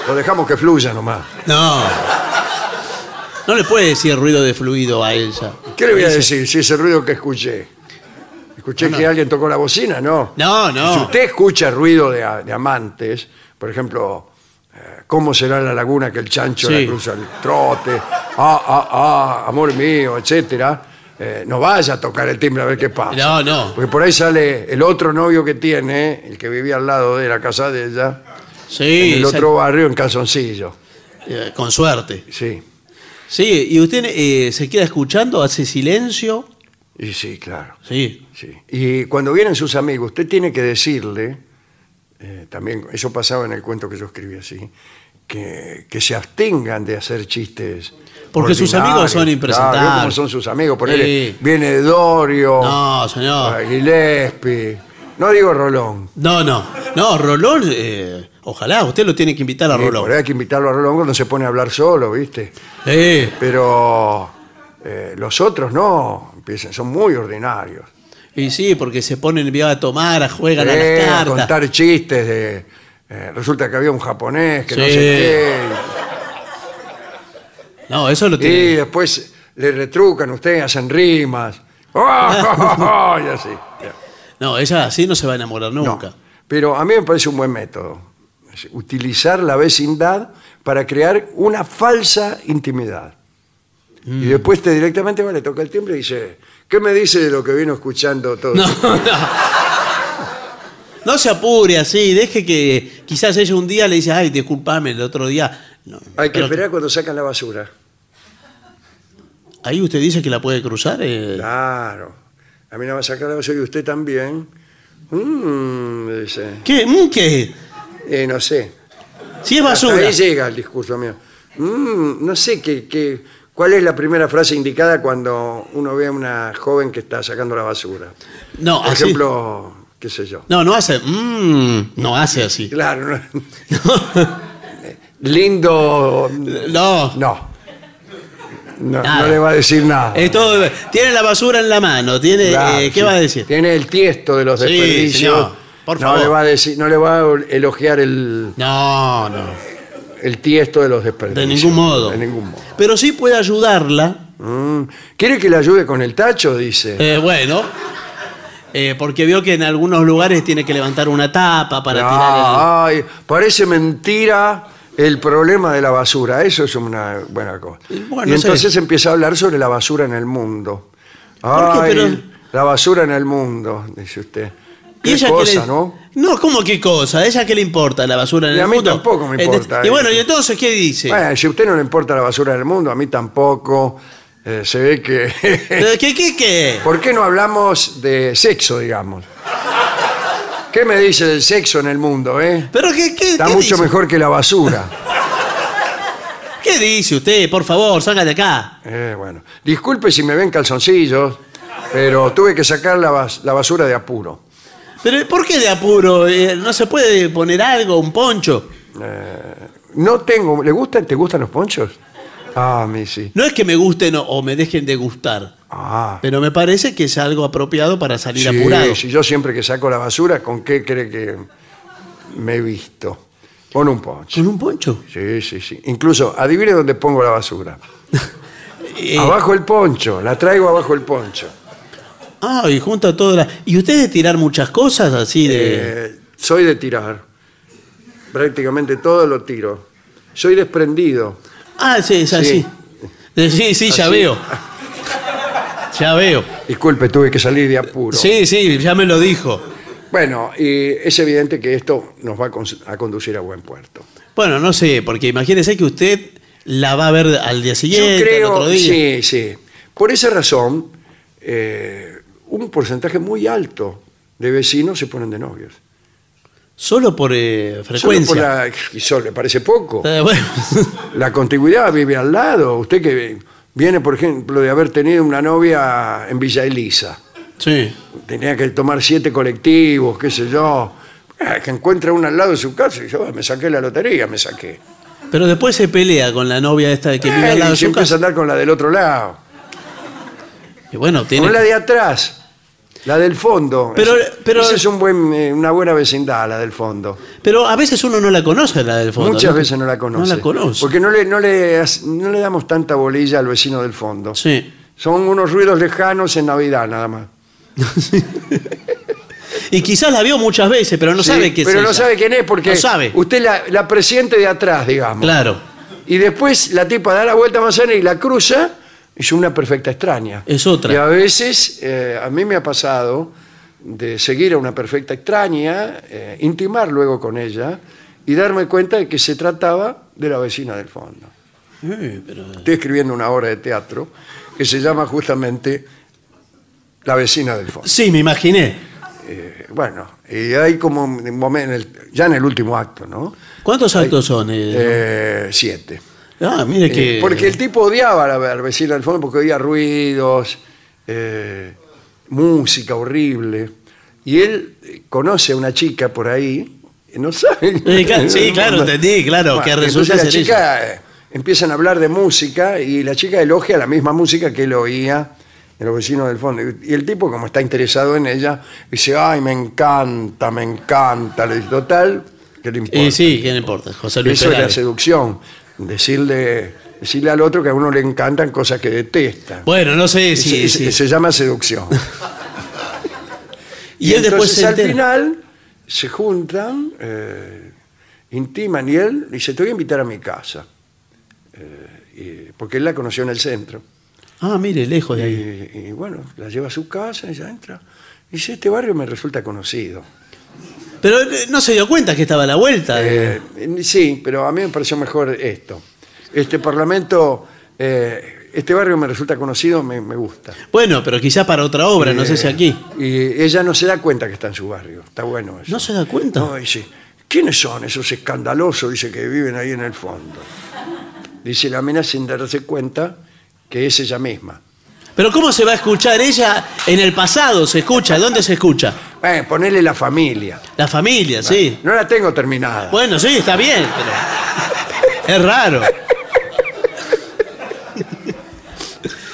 lo dejamos que fluya nomás? No. No le puede decir ruido de fluido a ella. ¿Qué le voy a decir si ese ruido que escuché? ¿Escuché No, no. que alguien tocó la bocina? No. No, no. Si usted escucha ruido de, de amantes, por ejemplo, eh, ¿cómo será la laguna que el chancho Sí. la cruza el trote? Ah, ah, ah, amor mío, etcétera. Eh, no vaya a tocar el timbre a ver qué pasa. No, no. Porque por ahí sale el otro novio que tiene, el que vivía al lado de la casa de ella, Sí, en el otro barrio en calzoncillo. eh, con suerte. Sí, Sí, y usted eh, se queda escuchando, hace silencio. y sí, claro. Sí. Sí. Y cuando vienen sus amigos, usted tiene que decirle, también eso pasaba en el cuento que yo escribí así, que, que se abstengan de hacer chistes Porque sus amigos son Claro, impresentables. ¿vio cómo son sus amigos? Ponele, Sí. viene Dorio, No, señor. Gillespie. No digo Rolón. No, no. No, Rolón, eh, ojalá, usted lo tiene que invitar a Sí, Rolón. por ahí hay que invitarlo a Rolón cuando se pone a hablar solo, ¿viste? Eh, Pero eh, los otros no, empiezan, son muy ordinarios. y sí, porque se ponen a tomar, a juegan a Eh, las a cartas. contar chistes de... eh, resulta que había un japonés que no Sí. sé qué. No, eso lo Y tiene. después le retrucan ustedes, hacen rimas. y así. No, ella así no se va a enamorar nunca. Pero a mí me parece un buen método. Es utilizar la vecindad para crear una falsa intimidad. Y Mm. después te directamente va, le toca el timbre y dice, ¿qué me dice de lo que vino escuchando todo? No, este tiempo?" no. No se apure así, deje que quizás ella un día le dice, ay, discúlpame, el otro día. No, Hay que pero esperar cuando sacan la basura. Ahí usted dice que la puede cruzar. eh. Claro. A mí no va a sacar la basura y usted también. Mm, dice. ¿Qué? Mm, ¿Qué? Eh, no sé. Si es Hasta basura. ahí llega el discurso mío. Mm, no sé qué, qué- cuál es la primera frase indicada cuando uno ve a una joven que está sacando la basura. No, Por así. ejemplo, qué sé yo. No, no hace. mm, no hace así. Claro, no- lindo. No. No. No, Nada. no le va a decir nada. Es todo- tiene la basura en la mano. Tiene, Claro, eh, ¿Qué sí. va a decir? Tiene el tiesto de los Sí, desperdicios. señor, por no favor. le va a decir, no le va a elogiar el, No, no. el tiesto de los desperdicios. De ningún modo. De ningún modo. Pero sí puede ayudarla. Mm. ¿Quiere que le ayude con el tacho? Dice. eh, bueno. eh, porque vio que en algunos lugares tiene que levantar una tapa para tirar Ah, ay, parece mentira el problema de la basura. Eso es una buena cosa. bueno, y sé. entonces empieza a hablar sobre la basura en el mundo. Ay, Pero- la basura en el mundo, dice usted. Qué ella cosa, le- ¿no? No, ¿cómo qué cosa? ¿A ella qué le importa la basura en Y el a mí mundo? tampoco me importa, Y bueno, ¿y entonces qué dice? Bueno, si a usted no le importa la basura en el mundo, a mí tampoco. Eh, se ve que... ¿Pero ¿Qué, qué, qué? ¿Por qué no hablamos de sexo, digamos? ¿Qué me dice del sexo en el mundo, eh? ¿Pero qué, qué, Está qué mucho dice? mejor que la basura. ¿Qué dice usted? Por favor, salga de acá. Eh, bueno, disculpe si me ven calzoncillos, pero tuve que sacar la, bas- la basura de apuro. ¿Pero por qué de apuro? Eh, ¿No se puede poner algo, un poncho? No tengo. ¿Le gustan? ¿Te gustan los ponchos? Ah, a mí sí. No es que me gusten o, o me dejen de gustar, Ah, pero me parece que es algo apropiado para salir sí, apurado. sí, yo siempre que saco la basura, ¿con qué cree que me he visto? Con un poncho. ¿Con un poncho? Sí, sí, sí. Incluso, adivine dónde pongo la basura. Eh, Abajo el poncho, la traigo abajo el poncho. Ah, y junta toda la... ¿Y usted de tirar muchas cosas así de...? Eh, soy de tirar. Prácticamente todo lo tiro. Soy desprendido. Ah, sí, es así. Eh, Sí, sí, ya Así. veo. Ya veo. Disculpe, tuve que salir de apuro. Sí, sí, ya me lo dijo. Bueno, y es evidente que esto nos va a, conducir a buen puerto. Bueno, no sé, porque imagínese que usted la va a ver al día siguiente, Yo creo, al otro día. sí, sí. Por esa razón, eh, un porcentaje muy alto de vecinos se ponen de novios. Solo por eh, Solo frecuencia. por la- y solo le parece poco. Eh, bueno, La contigüidad vive al lado. Usted que viene, por ejemplo, de haber tenido una novia en Villa Elisa. sí. Tenía que tomar siete colectivos, qué sé yo. Eh, Que encuentra una al lado de su casa y yo "Ah, me saqué la lotería, me saqué. Pero después se pelea con la novia esta que vive Eh, al lado y de su empieza a andar con la del otro lado. Y bueno, tiene... Con la de atrás, la del fondo. Pero- esa es un buen, eh, una buena vecindad, la del fondo. Pero a veces uno no la conoce, la del fondo. Muchas ¿no? veces no la conoce. No la conoce. Porque no le, no, le, no le damos tanta bolilla al vecino del fondo. Sí. Son unos ruidos lejanos en Navidad nada más. Y quizás la vio muchas veces, pero no Sí, sabe qué es Pero no ella. sabe quién es porque No sabe. usted la, la presiente de atrás, digamos. Claro, Y después la tipa da la vuelta a manzana y la cruza, es una perfecta extraña. Es otra. Y a veces, eh, a mí me ha pasado de seguir a una perfecta extraña, eh, intimar luego con ella y darme cuenta de que se trataba de la vecina del fondo. Eh, pero- Estoy escribiendo una obra de teatro que se llama justamente La vecina del fondo. Sí, me imaginé. Eh, bueno, y hay como un momento, en el- ya en el último acto, ¿no? ¿Cuántos actos son? eh? Eh, siete. Ah, mire Eh, que. porque el tipo odiaba la, vecino del fondo porque oía ruidos, eh, música horrible. Y él eh, conoce a una chica por ahí, y no sabe. Sí, claro, entendí, claro, que resulta la ser chica eh, empiezan a hablar de música y la chica elogia la misma música que él oía de los vecinos del fondo. Y el tipo, como está interesado en ella, dice, ay, me encanta, me encanta. Le dice, total, ¿qué le importa? Y sí, ¿qué le importa? José Luis Eso es la seducción. Decirle, decirle al otro que a uno le encantan cosas que detesta. Bueno, no sé si. si- Se llama seducción. Y él después entonces se al entera. final se juntan, eh, intiman y él dice, te voy a invitar a mi casa. Eh, y- porque él la conoció en el centro. Ah, mire, lejos de ahí. Y, y bueno, la lleva a su casa, ella entra. Y dice, este barrio me resulta conocido. Pero eh, no se dio cuenta que estaba a la vuelta. Eh, sí, pero a mí me pareció mejor esto. Este parlamento, eh, este barrio me resulta conocido, me, me gusta. Bueno, pero quizá para otra obra, no sé si Eh, aquí. Y ella no se da cuenta que está en su barrio. Está bueno eso. ¿No se da cuenta? No, dice, ¿quiénes son esos escandalosos? Dice que viven ahí en el fondo. Dice la mina sin darse cuenta que es ella misma. Pero ¿cómo se va a escuchar ella en el pasado? ¿Se escucha? ¿Dónde se escucha? Eh, ponele la familia. La familia, sí. No la tengo terminada. Bueno, sí, está bien, pero. Es raro.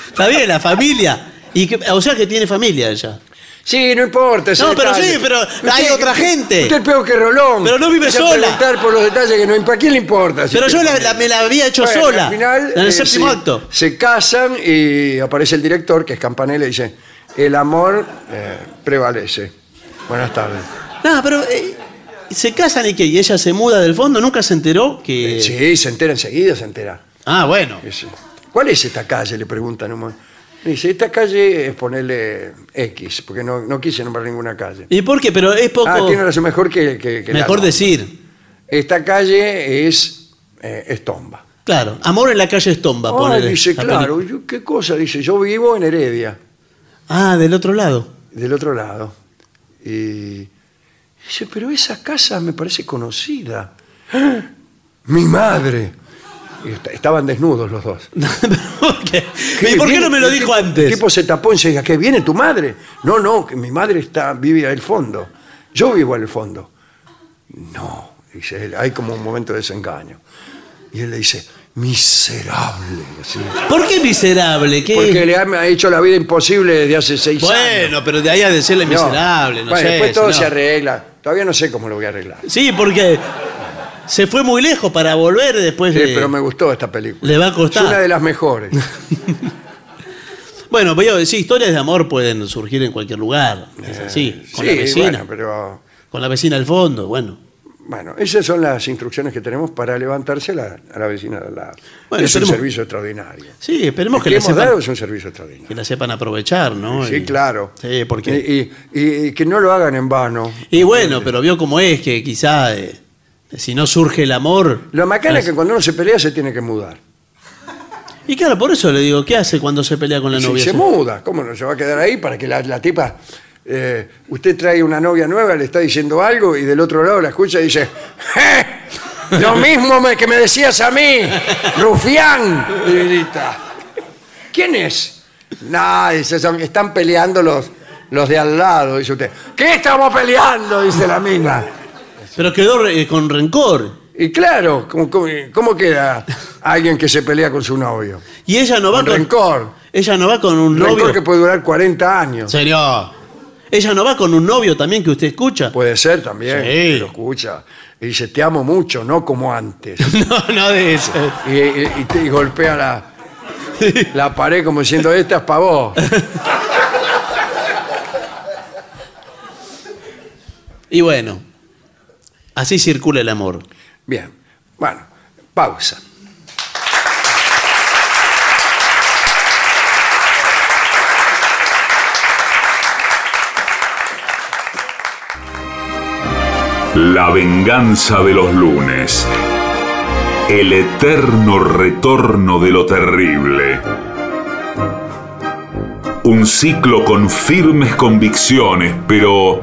Está bien, la familia. Y que- o sea que tiene familia ella. Sí, no importa. ese No, pero detalle. sí, pero hay otra gente. Usted es peor que Rolón. Pero no vive Empieza a sola. preguntar por los detalles que no ¿A quién le importa? si Pero yo la, la- me la había hecho Bueno, sola. Al final, en el eh, séptimo se- acto. Se casan y aparece el director, que es Campanella, y dice: El amor eh, prevalece. Buenas tardes. No, pero. eh, ¿Se casan y qué? ¿Y ella se muda del fondo? ¿Nunca se enteró que.? Sí, se entera enseguida, se entera. Ah, bueno. ¿Cuál es esta calle? Le preguntan. un momento. Dice: Esta calle es ponerle X, porque no, no quise nombrar ninguna calle. ¿Y por qué? Pero es poco. Ah, tiene razón, mejor que, que, que la mejor decir. Esta calle es eh, Estomba. Claro, Amor en la calle Estomba, Ah, ponele, dice, la claro, yo- ¿qué cosa? Dice, yo vivo en Heredia, Ah, del otro lado. del otro lado. Y dice, pero esa casa me parece conocida. ¡Ah! Mi madre. Y est- estaban desnudos los dos. ¿Y por qué no me lo dijo antes? El tipo se tapó y decía, ¿qué viene tu madre? No, no, que mi madre está, vive al fondo. Yo vivo al fondo. No, dice él, hay como un momento de desengaño. Y él le dice, miserable. así. ¿Por qué miserable? ¿Qué? Porque le ha, hecho la vida imposible desde hace seis años. Bueno, pero de ahí a decirle No. miserable, no Bueno, sé. después todo se arregla. Todavía no sé cómo lo voy a arreglar. Sí, porque se fue muy lejos para volver después Sí, de... pero me gustó esta película. Le va a costar. Es una de las mejores. Bueno, voy a decir, historias de amor pueden surgir en cualquier lugar. Es así, con Eh, sí, la vecina. bueno, pero Con la vecina al fondo, bueno. bueno, esas son las instrucciones que tenemos para levantarse a la, a la vecina de al lado. Bueno, es un esperemos- servicio extraordinario. Sí, esperemos que que la, hemos sepan, dado es un servicio extraordinario. que la sepan aprovechar, ¿no? Sí, Y- claro. Sí, porque... Y, y- y que no lo hagan en vano. Y bueno, pero vio cómo es, que quizá eh, si no surge el amor... Lo macana es que cuando uno se pelea se tiene que mudar. Y claro, por eso le digo, ¿qué hace cuando se pelea con la Sí, novia? se muda. ¿Cómo no se va a quedar ahí para que la, la tipa... eh, usted trae una novia nueva, le está diciendo algo y del otro lado la escucha y dice... "¡Eh! Lo mismo me- que me decías a mí, rufián. Y grita. ¿Quién es? Nah, dice, son- están peleando los, los de al lado, dice usted. ¿Qué estamos peleando? Dice la mina. Pero quedó eh, con rencor. Y claro, ¿cómo, cómo, cómo queda alguien que se pelea con su novio? Y ella no va Con con... rencor. Ella no va con un Rencor novio... que puede durar 40 años. Señor. Ella no va con un novio también que usted escucha. Puede ser también, Sí. lo escucha. Y dice, te amo mucho, no como antes. No, no de eso. y, y- y te- y golpea la, la pared como diciendo, esta es para vos. Y bueno, así circula el amor. Bien, bueno, pausa. La venganza de los lunes. El eterno retorno de lo terrible. Un ciclo con firmes convicciones, pero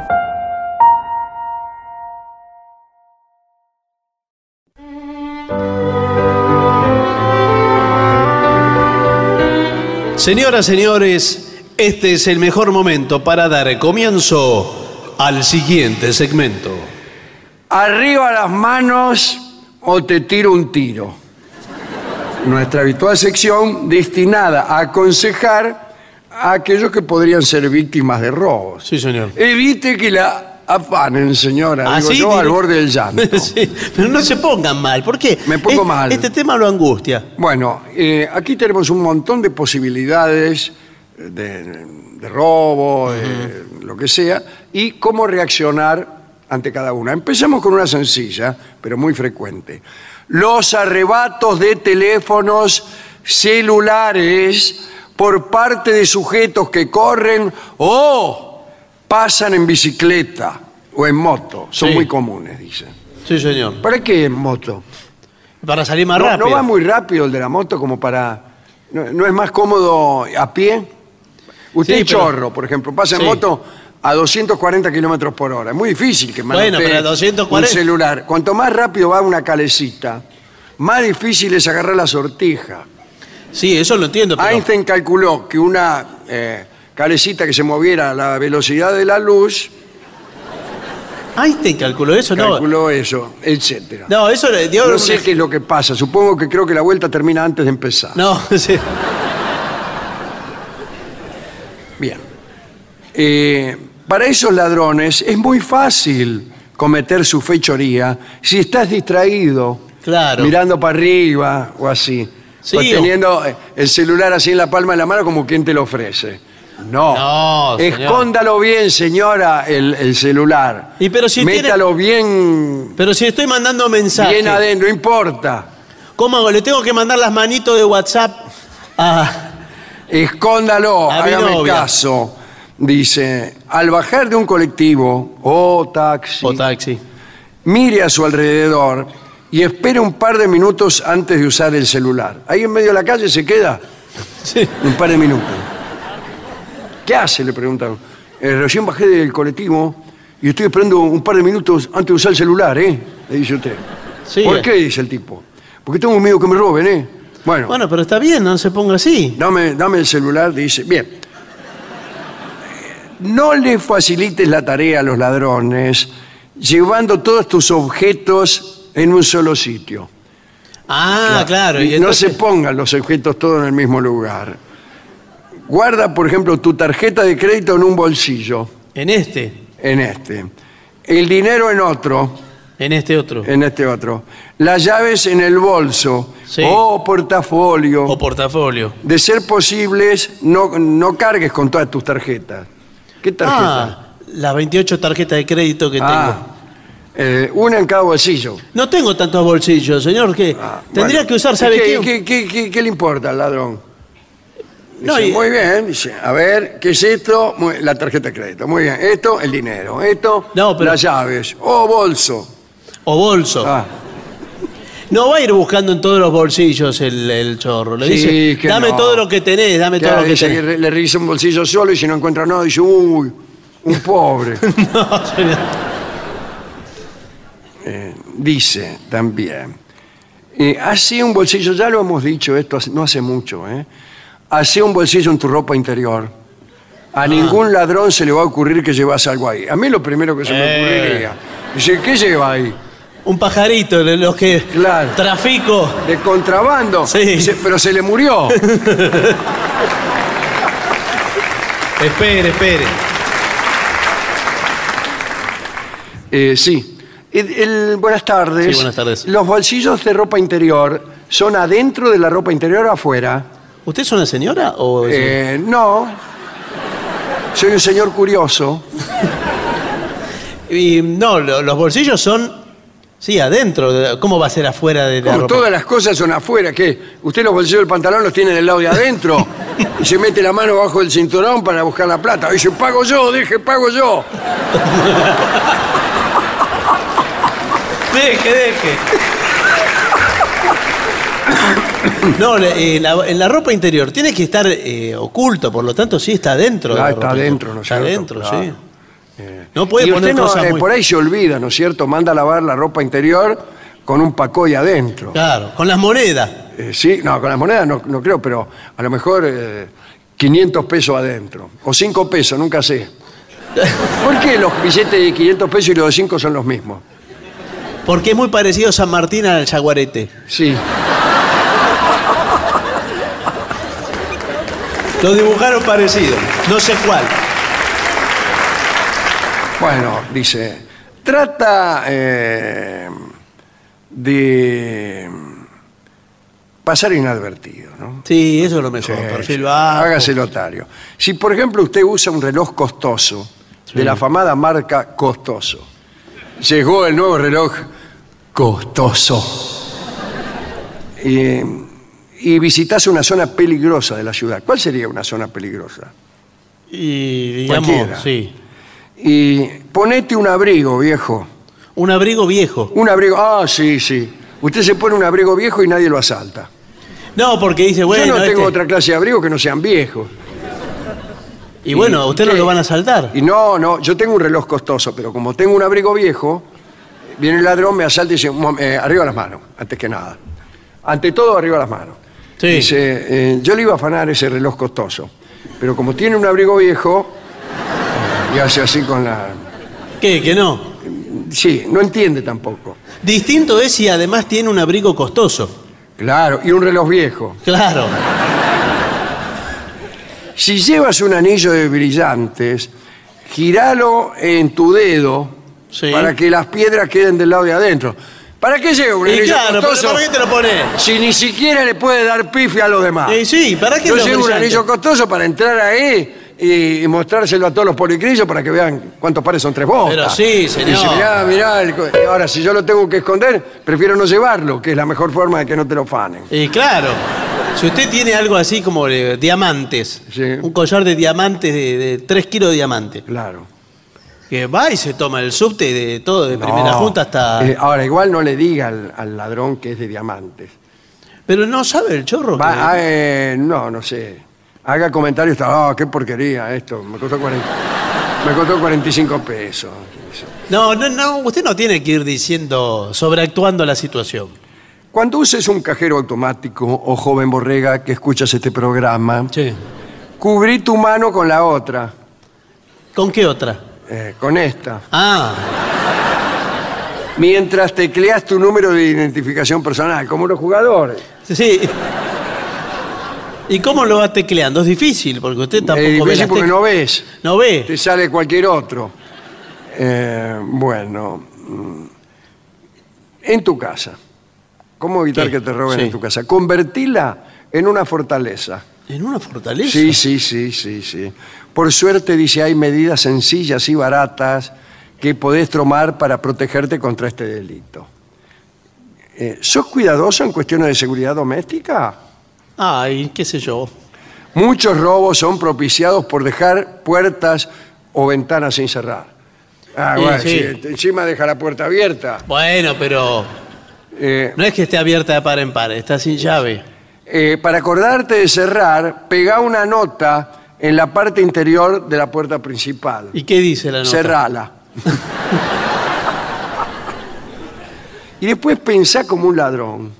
Señoras, señores, este es el mejor momento para dar comienzo al siguiente segmento. Arriba las manos o te tiro un tiro. Nuestra habitual sección destinada a aconsejar a aquellos que podrían ser víctimas de robos. Sí, señor. Evite que la afanen, señora. ¿Ah, Digo yo al borde del llanto. Sí, pero no se pongan mal, ¿por qué? Me pongo Es- mal. Este tema lo angustia. Bueno, eh, aquí tenemos un montón de posibilidades de, de robo, de lo que sea, y cómo reaccionar ante cada una. Empecemos con una sencilla, pero muy frecuente. Los arrebatos de teléfonos celulares por parte de sujetos que corren o pasan en bicicleta o en moto. Son Sí. muy comunes, dicen. Sí, señor. ¿Para qué en moto? Para salir más no, rápido. no va muy rápido el de la moto como para... ¿No, no es más cómodo a pie? Usted Sí, es pero- chorro, por ejemplo, pasa en Sí. moto a 240 kilómetros por hora. Es muy difícil que Bueno, manotee pero a 240 un celular. Cuanto más rápido va una calecita, más difícil es agarrar la sortija. Sí, eso lo entiendo, pero... Einstein calculó que una eh, calecita que se moviera a la velocidad de la luz, Einstein calculó eso, ¿no? calculó eso, etcétera. No, eso le dio... No sé qué es lo que pasa. Supongo que creo que la vuelta termina antes de empezar. No, sí. Bien. Eh, para esos ladrones es muy fácil cometer su fechoría si estás distraído, Claro. mirando para arriba o así, Sí, o o- teniendo eh, el celular así en la palma de la mano como quien te lo ofrece. No. No, señor. Escóndalo bien, señora, el, el celular. Y pero si tiene- Métalo bien, Pero si estoy mandando mensajes... bien adentro, no importa. ¿Cómo hago? ¿Le tengo que mandar las manitos de WhatsApp a... Escóndalo, A mi hágame novia. caso. Dice, al bajar de un colectivo o taxi, o taxi? mire a su alrededor y espere un par de minutos antes de usar el celular. Ahí en medio de la calle se queda Sí. un par de minutos. ¿Qué hace? Le preguntan. "Eh, recién bajé del colectivo y estoy esperando un par de minutos antes de usar el celular, ¿eh? Le dice usted. Sí, ¿Por eh. qué? Dice el tipo. Porque tengo miedo que me roben, ¿eh? Bueno, Bueno, pero está bien, no se ponga así. dame, dame el celular, dice. Bien. No le facilites la tarea a los ladrones llevando todos tus objetos en un solo sitio. Ah, claro. y no se pongan los objetos todos en el mismo lugar. Guarda, por ejemplo, tu tarjeta de crédito en un bolsillo, En este, en este. El dinero en otro, en este otro. en este otro. Las llaves en el bolso Sí. o portafolio. O portafolio. De ser posibles, no, no cargues con todas tus tarjetas. ¿Qué tarjeta? Ah, las 28 tarjetas de crédito que Ah, tengo. eh, una en cada bolsillo. No tengo tantos bolsillos, señor, que Ah, tendría bueno. que usar, ¿Y ¿sabe qué, qué? qué, qué- qué- qué le importa al ladrón? No, Dice, y- Muy bien, dice, a ver, ¿qué es esto? Muy- la tarjeta de crédito. Muy bien, esto, el dinero. Esto, No, pero- las llaves. O bolso. O bolso. Ah, No va a ir buscando en todos los bolsillos el, el chorro. Le Sí, dice, que dame no. todo lo que tenés, dame todo lo que dice que tenés. re- le revisa un bolsillo solo y si no encuentra nada, dice, uy, un pobre. No, señor. dice también, eh, hace un bolsillo, ya lo hemos dicho esto hace- no hace mucho, ¿eh? Hace un bolsillo en tu ropa interior. Ah. A ningún ladrón se le va a ocurrir que llevas algo ahí. A mí lo primero que se me Eh. ocurriría. Dice, ¿qué lleva ahí? Un pajarito de los que Claro. trafico. ¿De contrabando? Sí. Dice, pero se le murió. Espere, espere. Eh, sí. El- el- buenas tardes. Sí, buenas tardes. Los bolsillos de ropa interior son adentro de la ropa interior o afuera. ¿Usted es una señora o es- Eh, no. Soy un señor curioso. Y no, lo- los bolsillos son. Sí, adentro. de- ¿Cómo va a ser afuera de la Como ropa? todas las cosas son afuera, ¿qué? ¿Usted los bolsillos del pantalón los tiene del lado de adentro? y se mete la mano bajo el cinturón para buscar la plata. Dice, pago yo, deje, pago yo. Deje, deje. No, eh, la- en la ropa interior tiene que estar eh, oculto, por lo tanto sí está dentro. de Ah, la está ropa interior. ¿no es Está cierto? Claro. sí. No puede y poner usted no, cosas eh, muy... por ahí se olvida, ¿no es cierto? Manda a lavar la ropa interior con un pacoy adentro. Claro, con las monedas. Eh, sí, no, con las monedas no, no creo, pero a lo mejor eh, 500 pesos adentro. O 5 pesos, nunca sé. ¿Por qué los billetes de 500 pesos y los de 5 son los mismos? Porque es muy parecido San Martín al Jaguarete. Sí. Lo dibujaron parecido. No sé cuál. Bueno, dice, trata eh, de pasar inadvertido, ¿no? Sí, eso es lo mejor. Sí, Perfil bajo. Hágase notario. Si, por ejemplo, usted usa un reloj costoso, de la afamada marca Costoso, llegó el nuevo reloj Costoso, y, y visitas una zona peligrosa de la ciudad, ¿cuál sería una zona peligrosa? Y digamos, Cualquiera. sí. Y ponete un abrigo, viejo. Un abrigo viejo. Un abrigo, ah, sí, sí. Usted se pone un abrigo viejo y nadie lo asalta. No, porque dice, bueno, Yo no tengo este- otra clase de abrigo que no sean viejos. Y bueno, a usted no qué? lo van a asaltar. Y no, no, yo tengo un reloj costoso, pero como tengo un abrigo viejo, viene el ladrón, me asalta y dice, "Mom- eh, arriba las manos, antes que nada. Ante todo, arriba las manos. Sí. Dice, eh, yo le iba a afanar ese reloj costoso, pero como tiene un abrigo viejo, y hace así con la... ¿Qué? Que no. Sí, no entiende tampoco. Distinto es si además tiene un abrigo costoso. Claro, y un reloj viejo. Claro. Si llevas un anillo de brillantes, giralo en tu dedo Sí. para que las piedras queden del lado de adentro. ¿Para qué lleva un Y anillo claro, costoso? ¿para qué te lo pones? Si ni siquiera le puede dar pifia a los demás. Eh, sí, ¿para qué Yo los llevo un brillantes? anillo costoso para entrar ahí y, y mostrárselo a todos los policrillos para que vean cuántos pares son tres botas. Pero sí, señor. Y dice, mirá, mirá, el co- ahora si yo lo tengo que esconder, prefiero no llevarlo, que es la mejor forma de que no te lo fanen. Y claro, si usted tiene algo así como de diamantes, Sí. un collar de diamantes de, de 3 kilos de diamantes, Claro. Que va y se toma el subte de todo, de primera No. junta hasta... Eh, ahora, igual no le diga al, al ladrón que es de diamantes. Pero no sabe el chorro. Va, que- ah, eh, no, no sé. Haga comentarios, ah, qué porquería esto, me costó, 40 me costó 45 pesos. No, no, no, usted no tiene que ir diciendo, sobreactuando la situación. Cuando uses un cajero automático, o joven borrega que escuchas este programa, Sí. cubrí tu mano con la otra, ¿Con qué otra? Eh, con esta, Ah, mientras tecleas tu número de identificación personal, como los jugadores. sí. ¿Y cómo lo va tecleando? Es difícil, porque usted tampoco Es ve difícil las porque no ves. No ve. te sale cualquier otro. Eh, bueno, mm, en tu casa, ¿cómo evitar ¿Qué? que te roben Sí. en tu casa? Convertila en una fortaleza. ¿En una fortaleza? Sí, sí, sí, sí, sí. Por suerte, dice, hay medidas sencillas y baratas que podés tomar para protegerte contra este delito. Eh, ¿Sos cuidadoso en cuestiones de seguridad doméstica? Ay, qué sé yo. Muchos robos son propiciados por dejar puertas o ventanas sin cerrar. Ah, Sí, bueno, sí. encima deja la puerta abierta. Bueno, pero Eh, no es que esté abierta de par en par, está sin llave. eh, para acordarte de cerrar, pega una nota en la parte interior de la puerta principal. ¿Y qué dice la nota? Cerrala. y después pensá como un ladrón.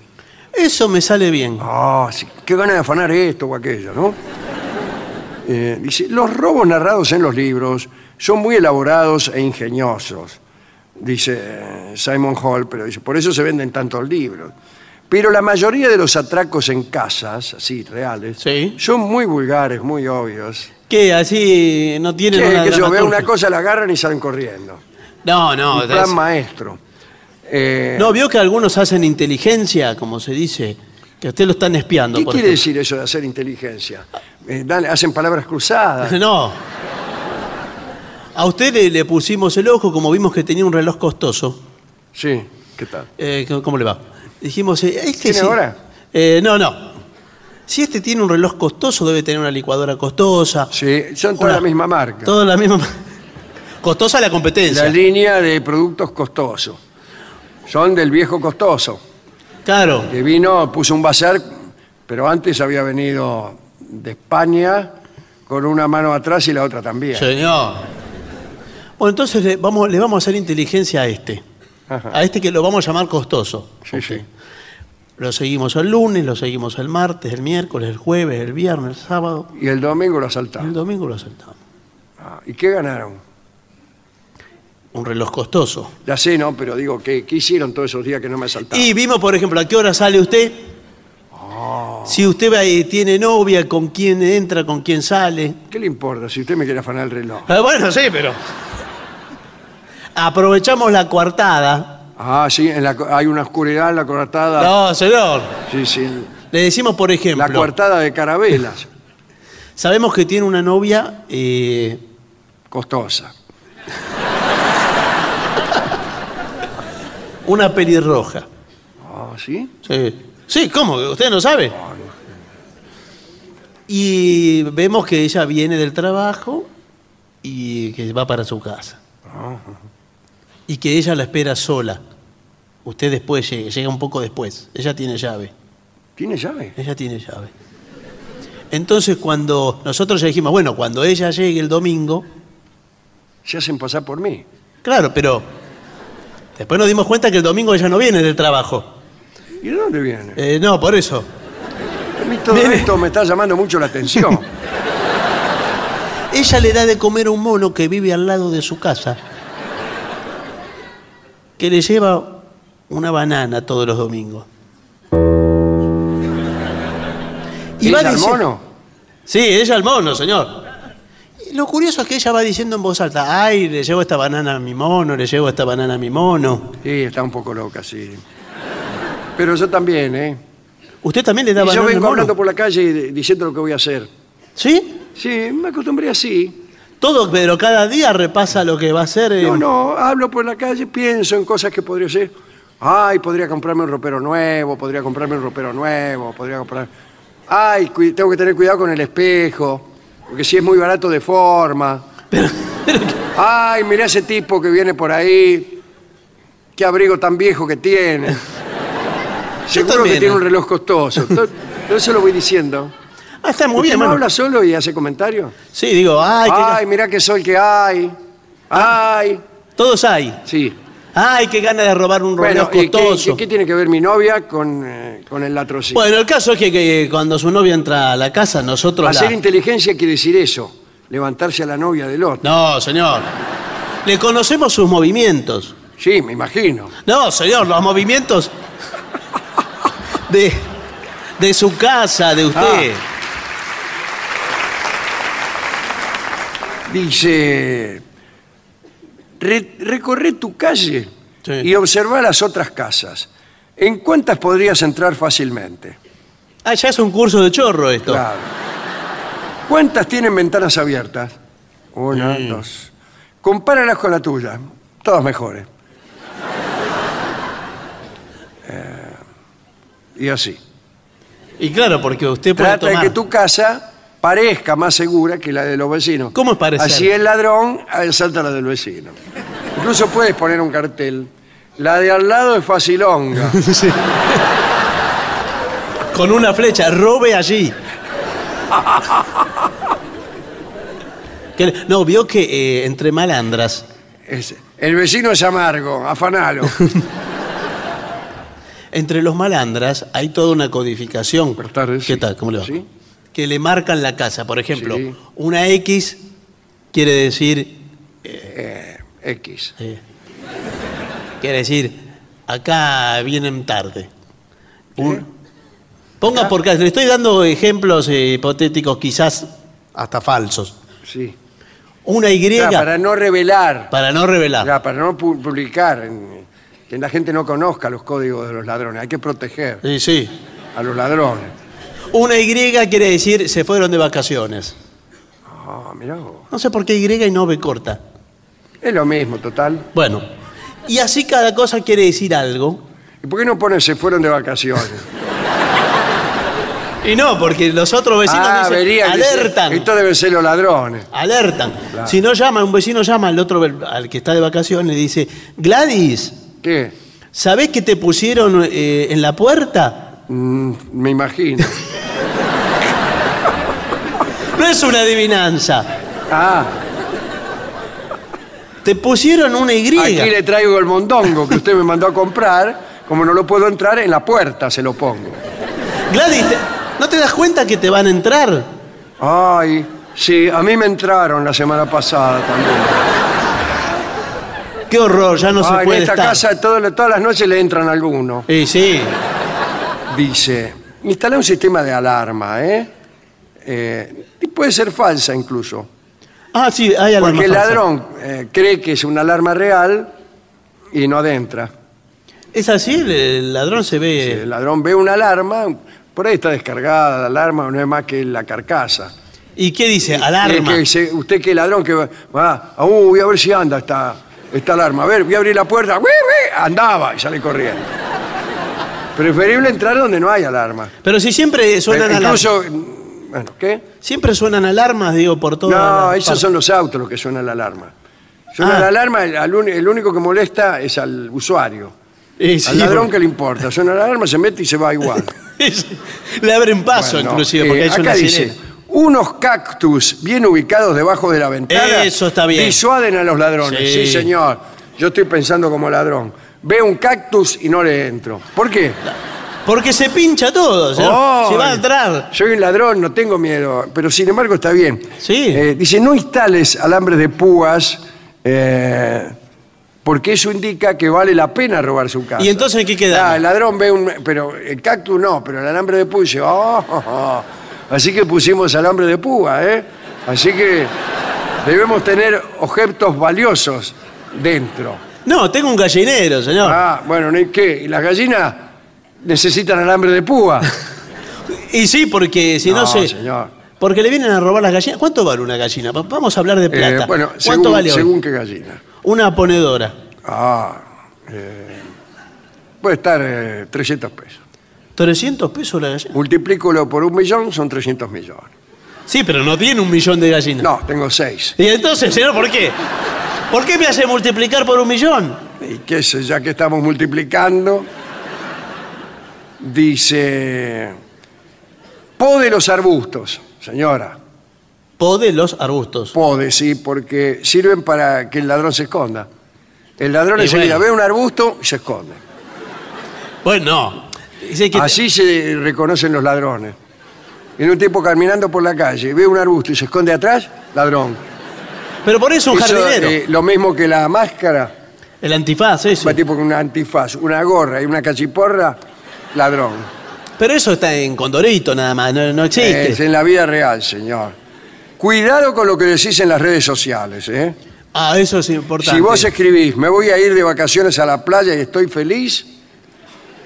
Eso me sale bien. Ah, sí, qué ganas de afanar esto o aquello, ¿no? Eh, dice, los robos narrados en los libros son muy elaborados e ingeniosos, dice eh, Simon Hall, pero dice, por eso se venden tantos libros. Pero la mayoría de los atracos en casas, así, reales, Sí. son muy vulgares, muy obvios. ¿Qué? Así no tienen Que, una que yo veo una cosa, la agarran y salen corriendo. No, no. Un es- plan maestro. Eh, No, vio que algunos hacen inteligencia, como se dice, que a usted lo están espiando. ¿Qué por quiere ejemplo. decir eso de hacer inteligencia? Eh, dan- hacen palabras cruzadas. No. A usted le, le pusimos el ojo, como vimos que tenía un reloj costoso. Sí, ¿qué tal? Eh, ¿cómo- ¿Cómo le va? Dijimos, eh, este ¿Tiene sí- ahora? Eh, no, no. Si este tiene un reloj costoso, debe tener una licuadora costosa. Sí, son toda Una- la misma marca. Toda la misma. Costosa la competencia. La línea de productos costosos. Son del viejo costoso. Claro. Que vino, puso un bazar, pero antes había venido de España con una mano atrás y la otra también. Señor. Bueno, entonces le vamos, le vamos a hacer inteligencia a este. Ajá. A este que lo vamos a llamar costoso. Sí, sí. Lo seguimos el lunes, lo seguimos el martes, el miércoles, el jueves, el viernes, el sábado. Y el domingo lo Y asaltaron. el domingo lo saltamos. Ah, ¿Y qué ganaron? Un reloj costoso. Ya sé, ¿no? Pero digo, ¿qué, qué hicieron todos esos días que no me asaltaron? Y vimos, por ejemplo, a qué hora sale usted. Si usted va y tiene novia, con quién entra, con quién sale. ¿Qué le importa si usted me quiere afanar el reloj? Ah, bueno, sí, pero. Aprovechamos la coartada. Ah, sí, en la co- hay una oscuridad en la coartada. No, señor. Sí, sí. Le decimos, por ejemplo. La coartada de carabelas. Sabemos que tiene una novia. eh, Costosa. una pelirroja. Ah, ¿sí? Sí. Sí, ¿cómo? ¿Usted no sabe? Y vemos que ella viene del trabajo y que va para su casa. Y que ella la espera sola. Usted después llega, llega un poco después. Ella tiene llave. ¿Tiene llave? Ella tiene llave. Entonces cuando nosotros ya dijimos, bueno, cuando ella llegue el domingo, Se hacen pasar por mí. claro, pero después nos dimos cuenta que el domingo ella no viene del trabajo. ¿Y de dónde viene? Eh, no, por eso. A mí todo Viene- esto me está llamando mucho la atención. Ella le da de comer a un mono que vive al lado de su casa, que le lleva una banana todos los domingos. ¿Ella al dici- mono? Sí, ella al mono, señor. Y lo curioso es que ella va diciendo en voz alta, ay, le llevo esta banana a mi mono, le llevo esta banana a mi mono. Sí, está un poco loca, sí. Pero yo también, ¿eh? ¿Usted también le da Y yo banana al vengo mono? hablando por la calle y de- diciendo lo que voy a hacer. ¿Sí? Sí, me acostumbré así. Todo, pero cada día repasa lo que va a hacer. eh, No, no, hablo por la calle, pienso en cosas que podría hacer. Ay, podría comprarme un ropero nuevo, podría comprarme un ropero nuevo, podría comprar... Ay, cu- tengo que tener cuidado con el espejo, porque si es muy barato de forma. Ay, mirá ese tipo que viene por ahí, qué abrigo tan viejo que tiene. Seguro también, que tiene ¿eh? un reloj costoso. To- Todo eso lo voy diciendo. Ah, está muy ¿Usted bien, no habla solo y hace comentarios? Sí, digo, ay, qué Ay, mirá qué sol que hay. Ay. Todos hay. Sí. Ay, qué gana de robar un Bueno, reloj ¿y qué, costoso. qué- qué tiene que ver mi novia con, eh, con el latrocinio? Bueno, el caso es que, que cuando su novia entra a la casa, nosotros Hacer la... inteligencia quiere decir eso, levantarse a la novia del otro. No, señor. Le conocemos sus movimientos. Sí, me imagino. No, señor, los movimientos de, de su casa, de usted. Dice, "Re- recorre tu calle Sí. y observa las otras casas. ¿En cuántas podrías entrar fácilmente? Ah, ya es un curso de chorro esto. Claro. ¿Cuántas tienen ventanas abiertas? Una, Sí. dos. Compáralas con la tuya. Todas mejores. Eh, y así. Y claro, porque usted puede Trata de tomar... que tu casa parezca más segura que la de los vecinos. ¿Cómo es parecer? Así el ladrón asalta la del vecino. Incluso puedes poner un cartel. La de al lado es facilonga. Sí. Con una flecha, robe allí. Que- No, vio que eh, entre malandras, Es- el vecino es amargo, afanalo. entre los malandras hay toda una codificación. Buenas tardes. ¿Qué tal? ¿Cómo le va? ¿Sí? Que le marcan la casa. Por ejemplo, Sí. una X quiere decir. Eh, X. eh, quiere decir, acá vienen tarde. Un- ponga por caso, le estoy dando ejemplos eh, hipotéticos, quizás hasta falsos. Sí. Una Y para no revelar, para no revelar. para no pu- publicar, en- que la gente no conozca los códigos de los ladrones. Hay que proteger Sí, sí. a los ladrones. Una Y quiere decir se fueron de vacaciones. Ah, mirá vos. No sé por qué Y y no B corta. Es lo mismo, total. Bueno, y así cada cosa quiere decir algo. ¿Y por qué no ponen se fueron de vacaciones? Y no, porque los otros vecinos ah, dicen, verían, dice, alertan. Esto deben ser los ladrones. Alertan. Claro. Si no llama, un vecino llama al otro, al que está de vacaciones, y dice, Gladys, ¿Qué? ¿sabés que te pusieron eh, en la puerta? Mm, me imagino. No es una adivinanza. Ah, Te pusieron una Y. aquí le traigo el mondongo que usted me mandó a comprar. Como no lo puedo entrar, en la puerta se lo pongo. Gladys, ¿te- ¿no te das cuenta que te van a entrar? Ay, sí, a mí me entraron la semana pasada también. Qué horror, ya no se Ah, en puede esta estar. casa todo- todas las noches le entran algunos. Sí, sí. Dice, instala un sistema de alarma, ¿eh? Eh, y puede ser falsa incluso. Ah, sí, hay alarma Porque el falsa. ladrón eh, cree que es una alarma real y no adentra. ¿Es así? ¿El- ¿El ladrón se ve...? El ladrón ve una alarma, por ahí está descargada la alarma, no es más que la carcasa. ¿Y qué dice? Y Alarma. es que se- usted que ladrón que va, va, ah, uh, voy a ver si anda esta, esta alarma. A ver, voy a abrir la puerta. Andaba y sale corriendo. Preferible entrar donde no hay alarma. Pero si siempre suenan Eh, alarmas. incluso, bueno, ¿qué? Siempre suenan alarmas, digo, por todo. No, esos son los autos los que suenan la alarma. Suena Ah. la alarma, el, al uni- el único que molesta es al usuario. Eh, al ladrón que le importa. Suena la alarma, se mete y se va igual. Le abren paso, Bueno, inclusive, eh, porque hay acá una dice, sirena. unos cactus bien ubicados debajo de la ventana Eso está bien. disuaden a los ladrones. Sí. Sí. señor. Yo estoy pensando como ladrón. Veo un cactus y no le entro. ¿Por qué? Porque se pincha todo. Se va a entrar. Soy un ladrón, no tengo miedo, pero sin embargo está bien. Sí. Eh, dice, no instales alambres de púas eh, porque eso indica que vale la pena robar su casa. ¿Y entonces en qué? Ah, el ladrón ve un... Pero el cactus no, pero el alambre de púa dice, "Oh, oh, oh". Así que pusimos alambre de púa, ¿eh? Así que debemos tener objetos valiosos dentro. No, tengo un gallinero, señor. Ah, bueno, ¿y ¿qué? ¿Y las gallinas necesitan alambre de púa? Y sí, porque si no, No, se. señor. Porque le vienen a robar las gallinas. ¿Cuánto vale una gallina? Va- Vamos a hablar de plata. Eh, bueno, ¿Cuánto según, vale hoy? según qué gallina. Una ponedora. Ah, eh, puede estar eh, 300 pesos. 300 pesos la gallina. Multiplícalo por un millón, son 300 millones. Sí, pero no tiene un millón de gallinas. No, tengo 6. Y entonces, señor, ¿por qué? ¿Por qué me hace multiplicar por un millón? Y qué sé, ya que estamos multiplicando, dice, pode los arbustos, señora. Pode los arbustos. Pode, sí, porque sirven para que el ladrón se esconda. El ladrón Y enseguida bueno. ve un arbusto y se esconde. Bueno, no. Dice que Así se reconocen los ladrones. Viene un tipo caminando por la calle, ve un arbusto y se esconde atrás, ladrón. Pero por eso un Eso, jardinero. eh, lo mismo que la máscara, El antifaz, eso. va tipo con una antifaz, una gorra y una cachiporra, ladrón. Pero eso está en Condorito nada más, no, no existe. Es en la vida real, señor. Cuidado con lo que decís en las redes sociales, ¿eh? Ah, eso es importante. Si vos escribís, me voy a ir de vacaciones a la playa y estoy feliz,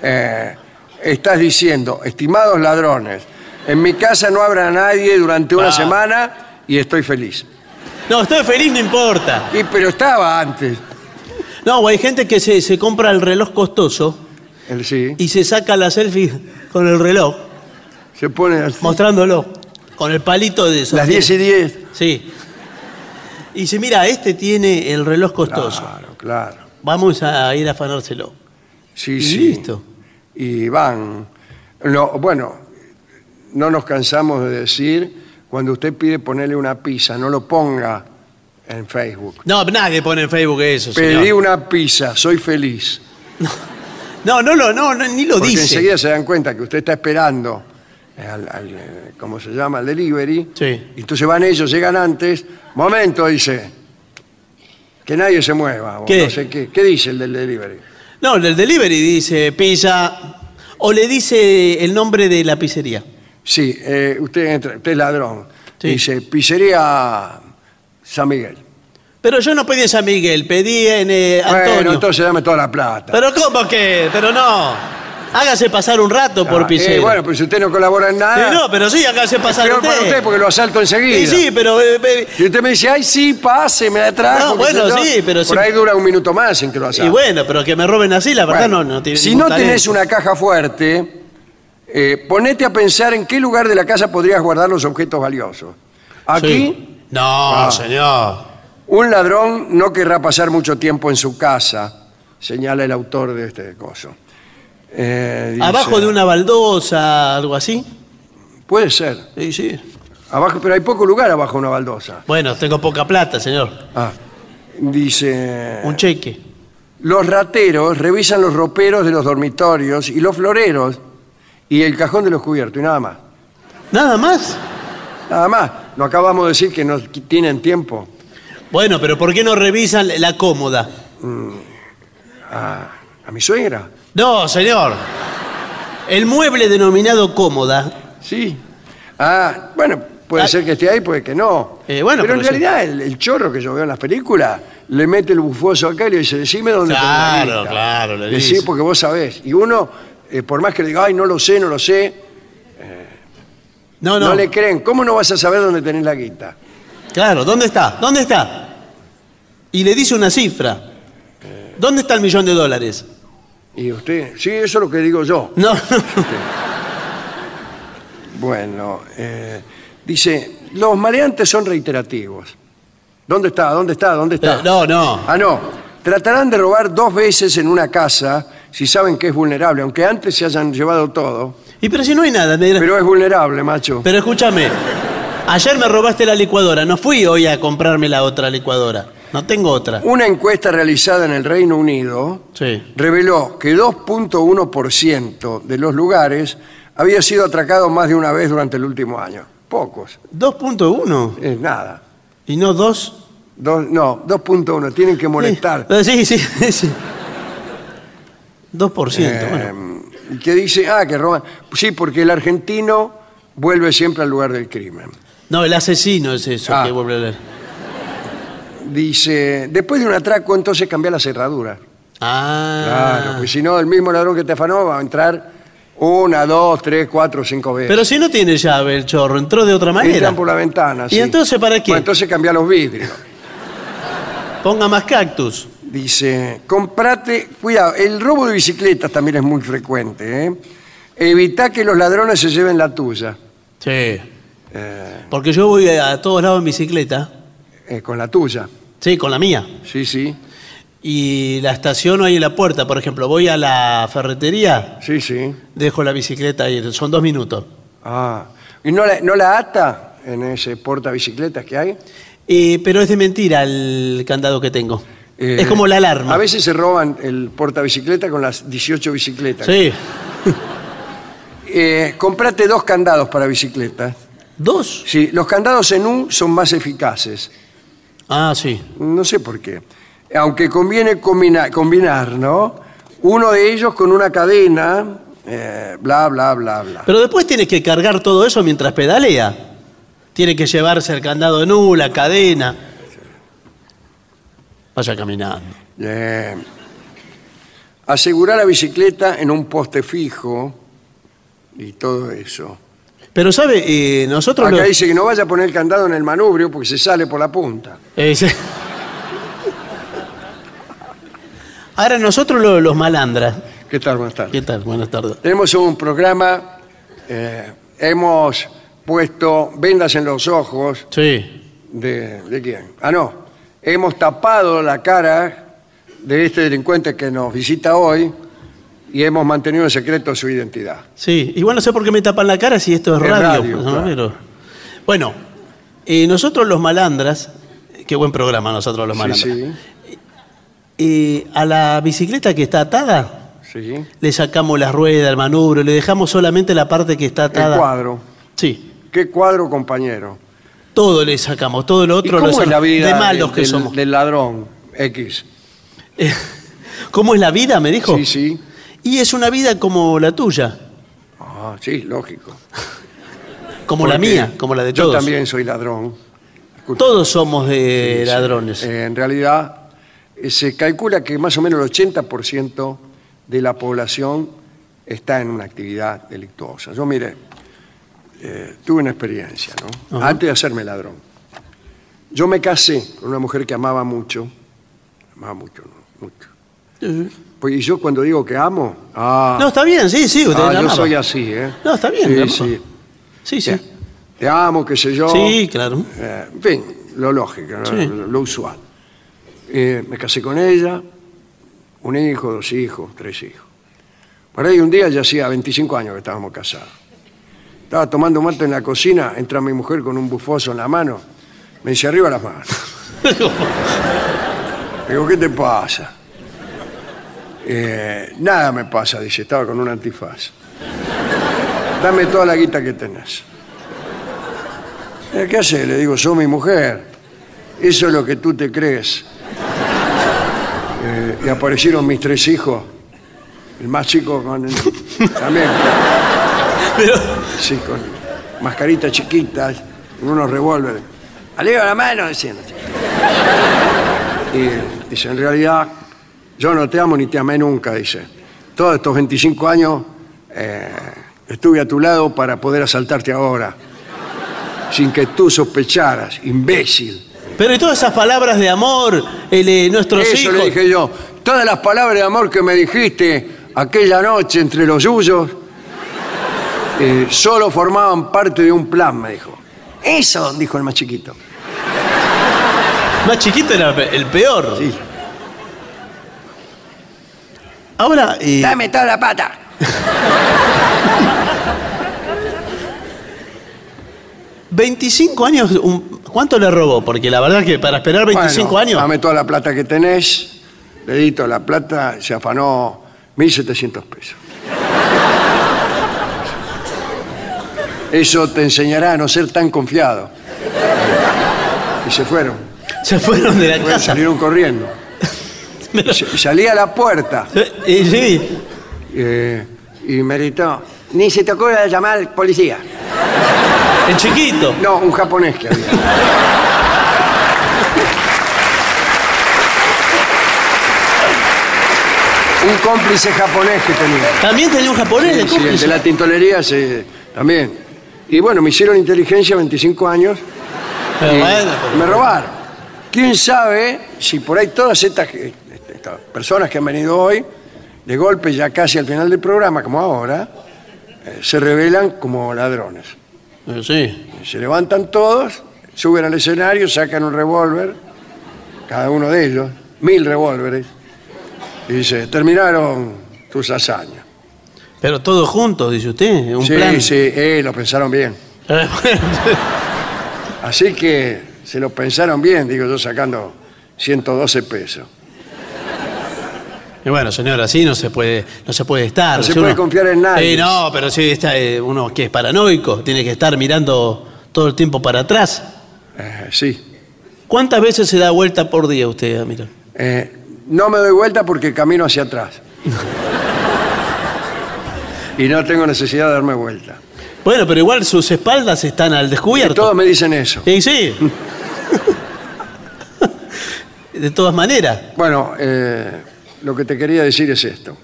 eh, estás diciendo, estimados ladrones, en mi casa no habrá nadie durante una Ah. semana y estoy feliz. No, estoy feliz, no importa. Y, pero estaba antes. No, hay gente que se, se compra el reloj costoso El sí. y se saca la selfie con el reloj, Se pone así. mostrándolo, con el palito de las 10 y 10. Sí. Y dice, mira, este tiene el reloj costoso. Claro, claro. Vamos a ir a afanárselo. Sí, Y sí. listo. Y van. No, bueno, no nos cansamos de decir, cuando usted pide ponerle una pizza, no lo ponga en Facebook. No, nadie pone en Facebook eso, Pedí señor. una pizza, soy feliz. No, no, lo, no, no, ni lo Porque dice. enseguida se dan cuenta que usted está esperando al, al, eh, ¿cómo se llama? Al delivery. Sí. Y entonces van ellos, llegan antes. Momento, dice. Que nadie se mueva. o ¿Qué? No sé qué. ¿Qué dice el del delivery? No, el delivery dice pizza o le dice el nombre de la pizzería. Sí, eh, usted entra, usted es ladrón. Sí. Dice, pizzería San Miguel. Pero yo no pedí en San Miguel, pedí en eh, Antonio. Bueno, entonces dame toda la plata. Pero ¿cómo que? Pero no. Hágase pasar un rato por Ah, pizzero. eh, bueno, pero si usted no colabora en nada. Eh, no, pero sí, hágase pasar peor para usted porque lo asalto enseguida. Sí, sí, pero... eh, eh, Si usted me dice, ay, sí, pase, me la trajo. No, bueno, sí, pero Por ahí dura un minuto más en que lo y asalte. bueno, pero que me roben así, la verdad no, no tiene Si ningún no tenés talento. una caja fuerte, Eh, ponete a pensar en qué lugar de la casa podrías guardar los objetos valiosos. Aquí, Sí. No, Ah. señor. un ladrón no querrá pasar mucho tiempo en su casa, señala el autor de este coso. Eh, dice- Abajo de una baldosa, algo así. Puede ser. Sí, sí. Abajo, pero hay poco lugar abajo de una baldosa. Bueno, tengo poca plata, señor. Ah, dice... Un cheque. Los rateros revisan los roperos de los dormitorios y los floreros y el cajón de los cubiertos y nada más. ¿Nada más? Nada más. No acabamos de decir que no tienen tiempo. Bueno, pero ¿por qué no revisan la cómoda? ¿A mi suegra? No, señor. El mueble denominado cómoda. Sí. Ah, bueno, puede Ah. ser que esté ahí, puede que no. Eh, bueno, pero, en pero sí. realidad el, el chorro que yo veo en las películas le mete el bufoso acá y le dice, decime dónde la Claro, guita". claro, le Decí dice. porque vos sabés. Y uno, eh, por más que le diga, ay, no lo sé, no lo sé, No, no. no. le creen. ¿Cómo no vas a saber dónde tenés la guita? Claro, ¿dónde está? ¿Dónde está? Y le dice una cifra. ¿Dónde está el millón de dólares? Y usted, sí, eso es lo que digo yo. No, no. Bueno, eh, dice, los maleantes son reiterativos. ¿Dónde está? ¿Dónde está? ¿Dónde está? No, no. Ah, no. Tratarán de robar dos veces en una casa si saben que es vulnerable, aunque antes se hayan llevado todo. Y pero si no hay nada, me Pero es vulnerable, macho. Pero escúchame, ayer me robaste la licuadora, no fui hoy a comprarme la otra licuadora. No tengo otra. Una encuesta realizada en el Reino Unido Sí. reveló que 2.1% de los lugares había sido atracado más de una vez durante el último año. Pocos. 2.1 Es nada. y no 2. Dos- no, 2.1. Tienen que molestar. Sí, sí, sí. sí. 2%, bueno. Eh, que dice, ah, que roban. Sí, porque el argentino vuelve siempre al lugar del crimen. No, el asesino es eso Ah. que vuelve a leer. Dice, después de un atraco, entonces cambia la cerradura. Ah. Claro, porque si no, el mismo ladrón que te afanó va a entrar una, dos, tres, cuatro, cinco veces. Pero si no tiene llave el chorro, entró de otra manera. Entran por la ventana. ¿Y sí. entonces para qué? Bueno, entonces cambia los vidrios. Ponga más cactus. Dice, comprate, cuidado, el robo de bicicletas también es muy frecuente, ¿eh? Evita que los ladrones se lleven la tuya. Sí. Eh, Porque yo voy a todos lados en bicicleta. eh, con la tuya. Sí, con la mía. Sí, sí, Y la estaciono ahí en la puerta. Por ejemplo, voy a la ferretería, sí, sí. dejo la bicicleta ahí. Son dos minutos. Ah, ¿y no la, no la ata en ese porta bicicletas que hay? Eh, pero es de mentira el candado que tengo. Eh, es como la alarma. A veces se roban el portabicicleta con las 18 bicicletas. Sí. Eh, comprate dos candados para bicicletas. ¿Dos? Sí, los candados en U son más eficaces. Ah, sí. No sé por qué. Aunque conviene combina- combinar, ¿no? Uno de ellos con una cadena, eh, bla, bla, bla, bla. Pero después tienes que cargar todo eso mientras pedalea. Tiene que llevarse el candado en U, la cadena. Vaya caminando. Asegurar la bicicleta en un poste fijo y todo eso. Pero, ¿sabe? Eh, nosotros... Acá dice que no vaya a poner el candado en el manubrio porque se sale por la punta. Eh, sí. Ahora nosotros lo- los malandras. ¿Qué tal? Buenas tardes. ¿Qué tal? Buenas tardes. Tenemos un programa, eh, hemos puesto vendas en los ojos Sí. de, ¿de quién? Ah, no. Hemos tapado la cara de este delincuente que nos visita hoy y hemos mantenido en secreto su identidad. Sí, igual no sé por qué me tapan la cara si esto es Es radio. radio, ¿no? claro. Pero- Bueno, eh, nosotros los malandras, qué buen programa nosotros los Sí, malandras. sí, Eh, a la bicicleta que está atada, sí. le sacamos la rueda, el manubrio, le dejamos solamente la parte que está El atada. cuadro. Sí, ¿Qué cuadro, compañero? todo le sacamos, todo lo ¿Y otro cómo lo es la sacamos. vida de malos del, que somos. del ladrón X? ¿Cómo es la vida? Me dijo. Sí, sí. Y es una vida como la tuya, Ah, sí, lógico. como la mía, como la de Yo todos. también soy ladrón. Escucha. Todos somos de Sí, sí. ladrones. Eh, en realidad, eh, se calcula que más o menos el 80% de la población está en una actividad delictuosa. Yo, mire, eh, tuve una experiencia, ¿no? Ajá. Antes de hacerme ladrón. Yo me casé con una mujer que amaba mucho, amaba mucho, ¿no? mucho. Pues y yo cuando digo que amo, ah, No, está bien, sí, sí, usted ah, la yo amaba. soy así, ¿eh? No, está bien, Sí, sí. Sí, sí. Te, te amo, qué sé yo. Sí, claro. Eh, en fin, lo lógico, ¿no? Sí. lo, lo usual. Eh, me casé con ella, un hijo, dos hijos, tres hijos. Por ahí un día ya hacía 25 años que estábamos casados. Estaba tomando mate en la cocina, entra mi mujer con un bufoso en la mano, me dice arriba las manos. Digo, ¿qué te pasa? Eh, nada me pasa, dice, estaba con un antifaz. Dame toda la guita que tenés. Eh, ¿Qué hace? Le digo, soy mi mujer. Eso es lo que tú te crees. Eh, y aparecieron mis tres hijos. El más chico con el- también. Sí, con mascaritas chiquitas, con unos revólveres. Arriba la mano, decían. Y dice, en realidad, yo no te amo ni te amé nunca, dice. Todos estos 25 años eh, estuve a tu lado para poder asaltarte ahora, sin que tú sospecharas, imbécil. Pero y todas esas palabras de amor, el, eh, nuestros Eso hijos. le dije yo. Todas las palabras de amor que me dijiste aquella noche entre los yuyos eh, solo formaban parte de un plan, me dijo. Eso, dijo el más chiquito. Más chiquito era el peor. Sí. Ahora, eh, Dame toda la pata. ¿25 años? un- ¿Cuánto le robó? Porque la verdad que para esperar 25 Bueno, años. Dame toda la plata que tenés. Le di toda la plata, se afanó 1.700 pesos. Eso te enseñará a no ser tan confiado. Y se fueron. Se fueron de la casa. salieron corriendo. Y sa- Salí a la puerta eh, sí. eh, y me gritó, ni se te ocurra llamar al policía. El chiquito. No, un japonés que había. un cómplice japonés que tenía. También tenía un japonés Sí, de sí, el de la tintolería sí, también. Y bueno, me hicieron inteligencia 25 años Pero y bueno, pero- me robaron. ¿Quién sabe si por ahí todas estas, que- estas personas que han venido hoy, de golpe ya casi al final del programa, como ahora, eh, se revelan como ladrones? Eh, Sí. Se levantan todos, suben al escenario, sacan un revólver, cada uno de ellos, mil revólveres, y dice, terminaron tus hazañas. Pero todos juntos, dice usted. Un sí, plan. sí, eh, lo pensaron bien. Así que se lo pensaron bien, digo yo sacando 112 pesos. Y bueno, señor, así no se puede, no se puede estar. No se Si puede confiar en nadie. Eh, no, pero sí, está, eh, uno que es paranoico, tiene que estar mirando todo el tiempo para atrás. Eh, sí. ¿Cuántas veces se da vuelta por día usted, mira? No me doy vuelta porque camino hacia atrás. y no tengo necesidad de darme vuelta. Bueno, pero igual sus espaldas están al Y descubierto. todos me dicen eso. Sí, sí. De todas maneras. Bueno, eh, lo que te quería decir es esto.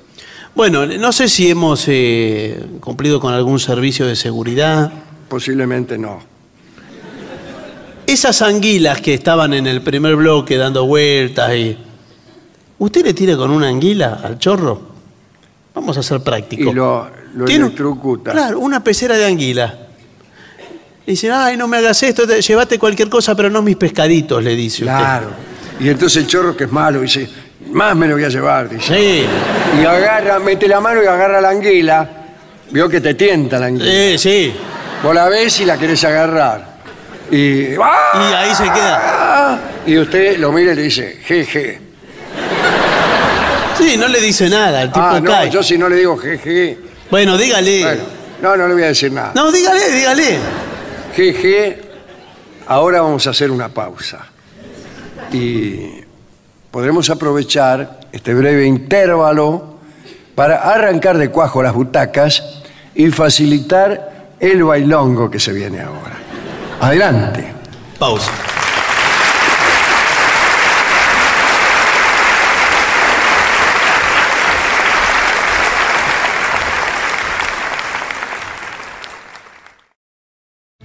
Bueno, no sé si hemos eh, cumplido con algún servicio de seguridad. Posiblemente no. Esas anguilas que estaban en el primer bloque dando vueltas y... ¿Usted le tira con una anguila al chorro? Vamos a ser prácticos. Y lo, lo Tiene electrocuta. Claro, una pecera de anguila. Dice, ay, no me hagas esto, te- llévate cualquier cosa, pero no mis pescaditos, le dice usted. Claro. Y entonces el chorro, que es malo, dice, más me lo voy a llevar, dice. Sí, Y agarra, mete la mano y agarra la anguila. Vio que te tienta la anguila. sí, sí. Vos la ves y la querés agarrar. Y, ¡ah! Y ahí se queda. y usted lo mira y le dice, jeje. Sí, no le dice nada, el tipo Ah, no, cae. yo si no le digo jeje. Bueno, dígale. Bueno, no, no le voy a decir nada. No, dígale, dígale. Jeje, ahora vamos a hacer una pausa. Y podremos aprovechar este breve intervalo para arrancar de cuajo las butacas y facilitar el bailongo que se viene ahora. Adelante. Pausa.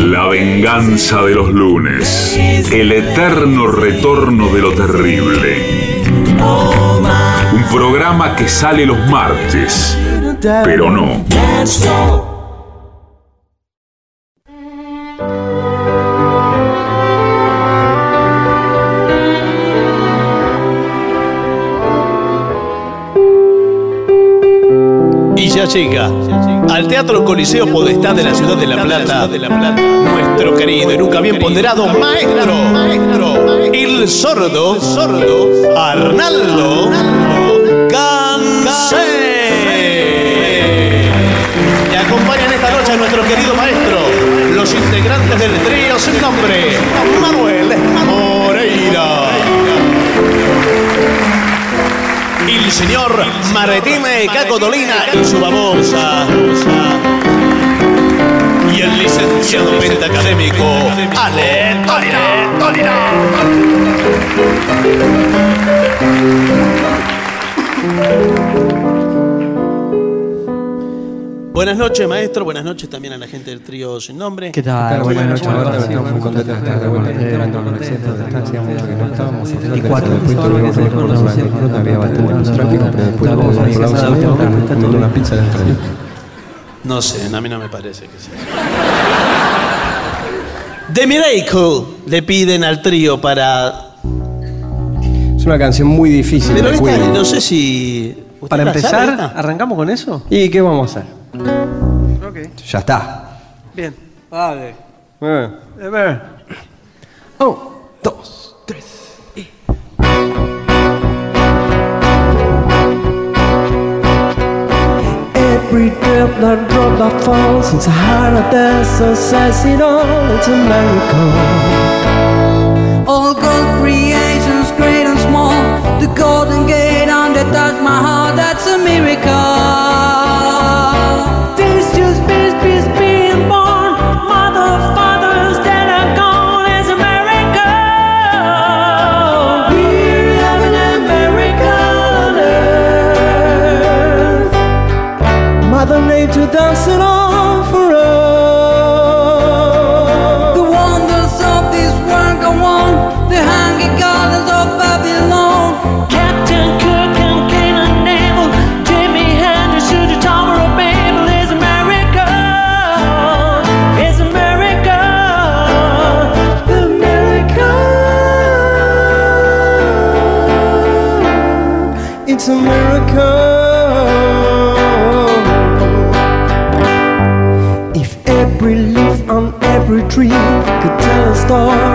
La venganza de los lunes. El eterno retorno de lo terrible. Un programa que sale los martes, pero no. Llega al Teatro Coliseo Podestá de la ciudad de La Plata, nuestro querido y nunca bien ponderado maestro, maestro, el sordo, sordo, Arnaldo Gansé. Y acompañan esta noche a nuestro querido maestro, los integrantes del trío sin nombre, Manuel el señor Martínez Caco Dolina y su babosa. Y el licenciado pentacadémico Ale Dolina. Buenas noches, maestro. Buenas noches también a la gente del trío sin nombre. ¿Qué tal? Buenas noches. Estamos muy contentos de estar de vuelta con mucho que no estábamos. Y cuatro. Después tuvimos que ir por la ruta, había bastante más tráfico, pero después lo hablamos comiendo una pizza dentro de No sé, a mí no me parece que sea. The Miracle le piden al trío para. Es una canción muy difícil Pero de esta, no sé si. ¿usted Para la sabe empezar, esta? ¿arrancamos con eso? ¿Y qué vamos a hacer? Ya está. Bien. Vale. Eh. A ver. Un, dos, tres. Every drip that drop that falls in Sahara Desert says it all, it's a miracle. All good creations, great and small. The Golden Gate and the Taj Mahal, suddenly to dance it all could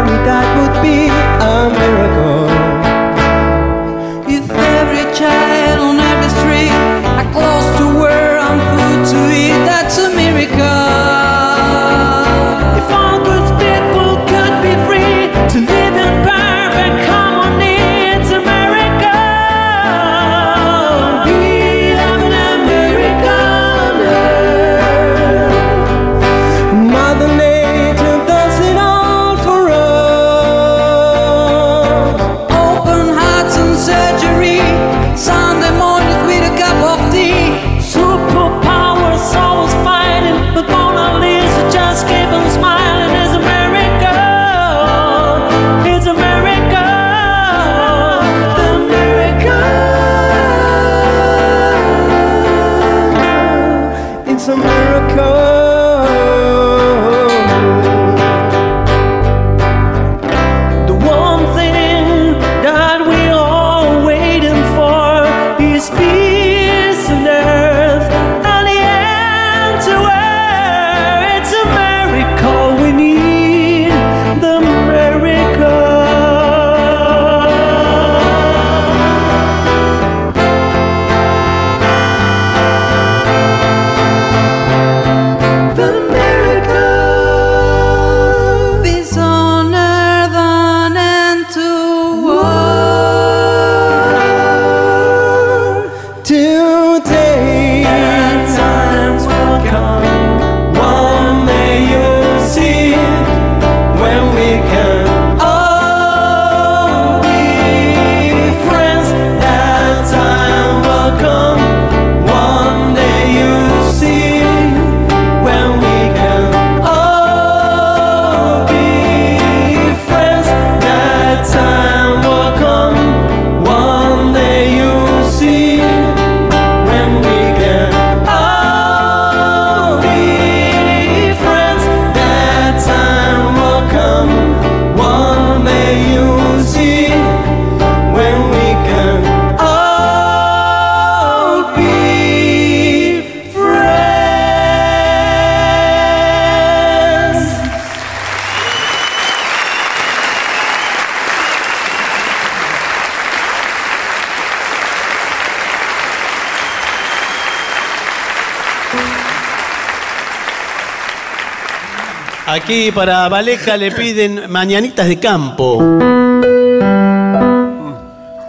Aquí para Valeja le piden mañanitas de campo.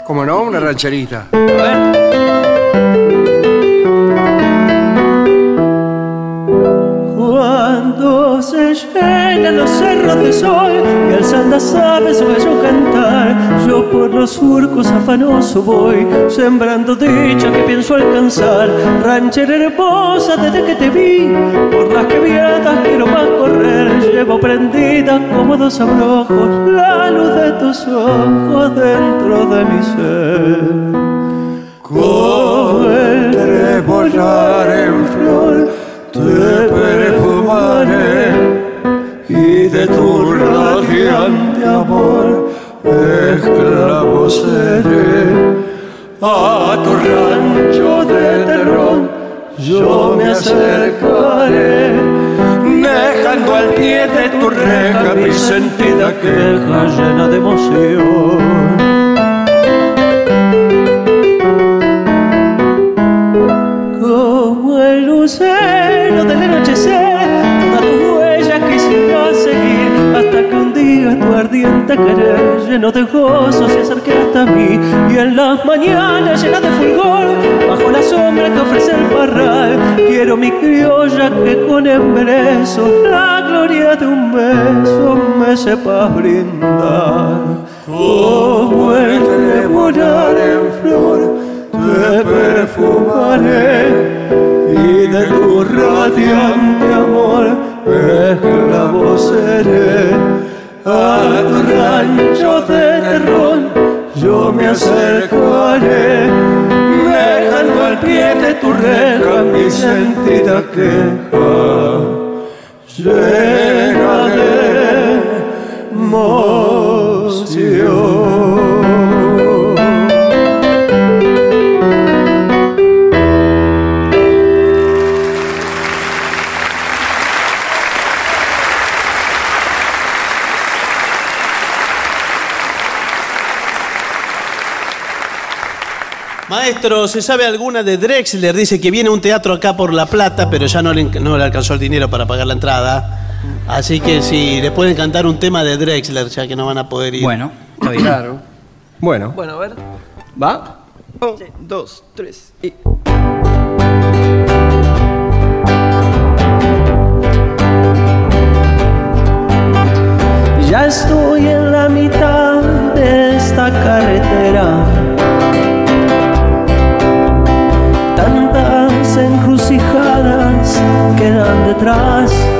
¿Cómo no? Una rancherita. Cuando se llenan los cerros de sol y alzando las aves oyo cantar, yo por los surcos afanoso voy, sembrando dicha que pienso alcanzar. Ranchera hermosa desde que te vi, por las quebradas quiero más correr, llevo prendida como dos abrojos la luz de tus ojos dentro de mi ser. Como el trebolar en flor, te perfumaré tu radiante amor esclavo seré. A tu rancho de terror yo me acercaré, dejando al pie de tu reja mi sentida queja llena de emoción. como el lucero del anochecer, ardiente lleno de gozo se acerque hasta mí y en las mañanas llena de fulgor, bajo la sombra que ofrece el parral, quiero mi criolla que con embrezo la gloria de un beso me sepa brindar. Como el trebolar en flor te perfumaré y de tu radiante amor esclavo seré. A tu rancho de terrón yo me acercaré, dejando al pie de tu reja mi sentida queja, llena de emoción. Maestro, ¿se sabe alguna de Drexler? Dice que viene a un teatro acá por La Plata, pero ya no le, no le alcanzó el dinero para pagar la entrada. Así que si le pueden cantar un tema de Drexler, ya que no van a poder ir. Bueno, está bien. Claro. Bueno, Bueno, a ver. ¿va? Un, dos, tres y. Ya estoy en la mitad de esta carretera. están detrás.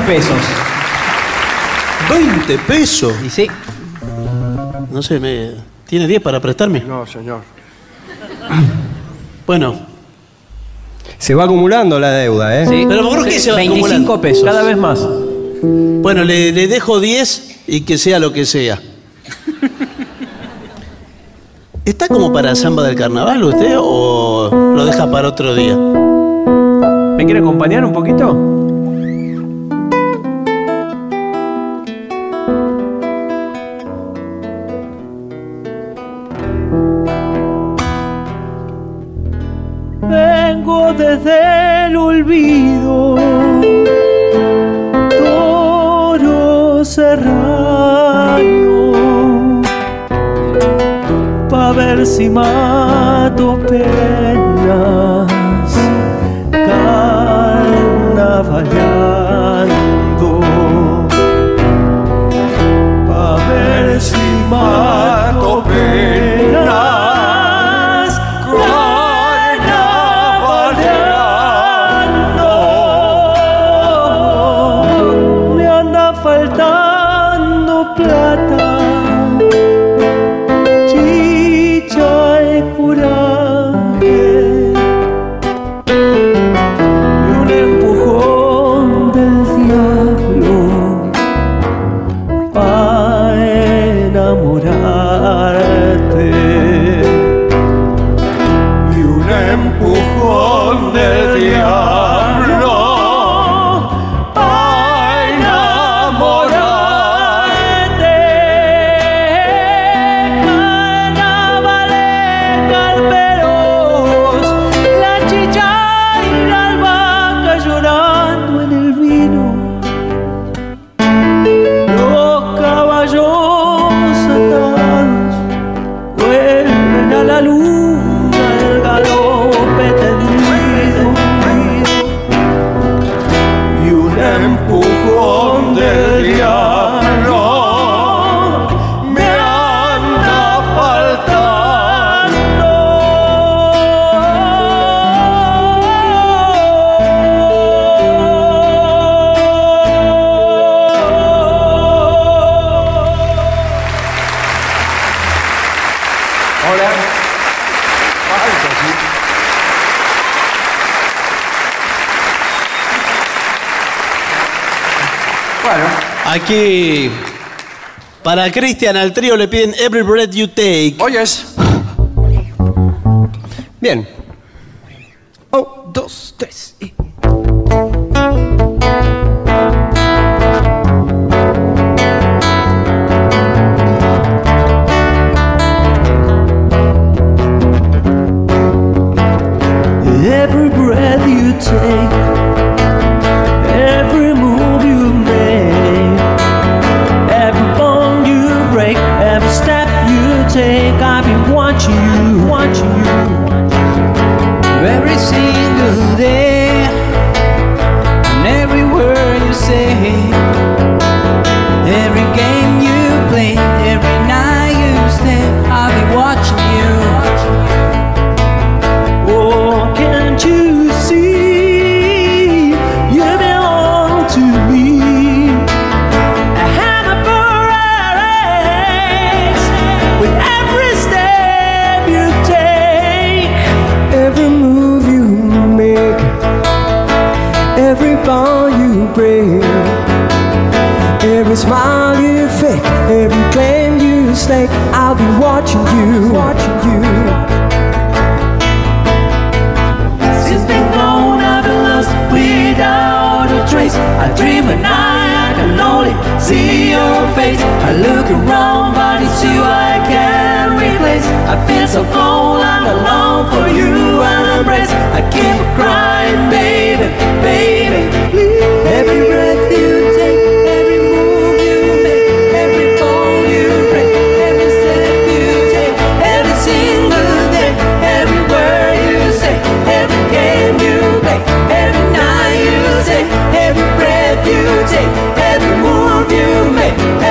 20 pesos. ¿20 pesos? Y sí. No sé, me... ¿tiene 10 para prestarme? No, señor. Bueno, Se va acumulando la deuda, ¿eh? Sí. ¿Pero por qué se va 25 acumulando? pesos. Cada vez más. bueno le, le dejo 10 y que sea lo que sea. ¿Está como para samba del carnaval usted o lo deja para otro día? ¿Me quiere acompañar un poquito? Pa' ver si para Cristian al trío le piden Every Breath You Take. oyes. Bien. I look around, but it's you I can't replace. I feel so cold and alone for you and embrace. I keep crying, baby, baby. Every breath you take, every move you make, every bone you break, every step you take, Every single day, every word you say, every game you play, every night you say, every breath you take,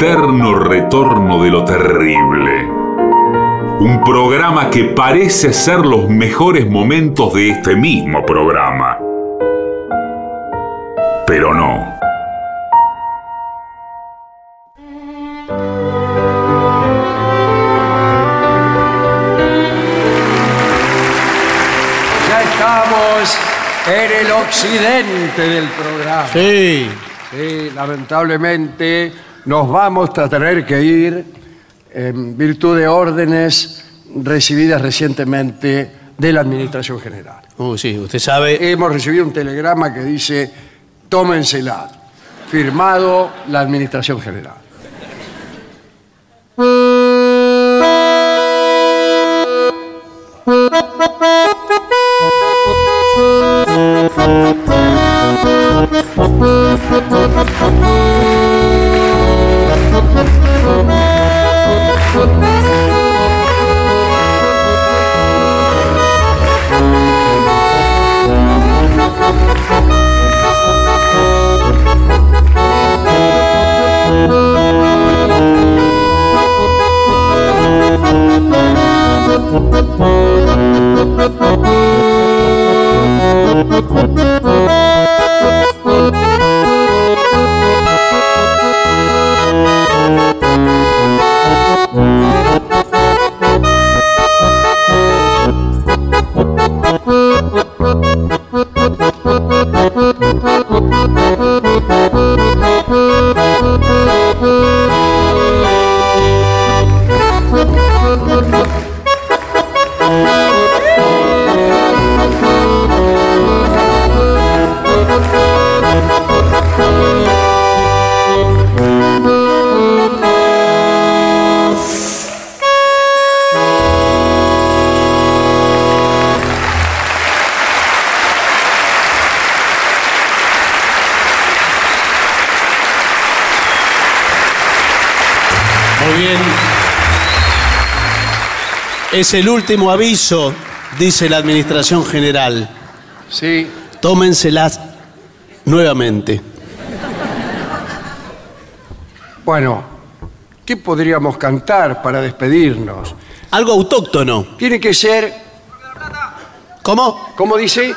eterno retorno de lo terrible. Un programa que parece ser los mejores momentos de este mismo programa. Pero no. Ya estamos en el occidente del programa. Sí. Sí, lamentablemente nos vamos a tener que ir en virtud de órdenes recibidas recientemente de la Administración General. Uh, sí, usted sabe. Hemos recibido un telegrama que dice, tómensela, firmado la Administración General. Es el último aviso, dice la Administración General. Sí. Tómenselas nuevamente. Bueno, ¿qué podríamos cantar para despedirnos? Algo autóctono. Tiene que ser... ¿Cómo? ¿Cómo dice?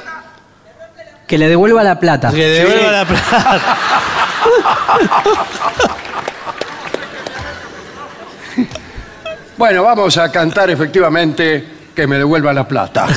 Que le devuelva la plata. Que devuelva la plata. Bueno, vamos a cantar efectivamente que me devuelva la plata.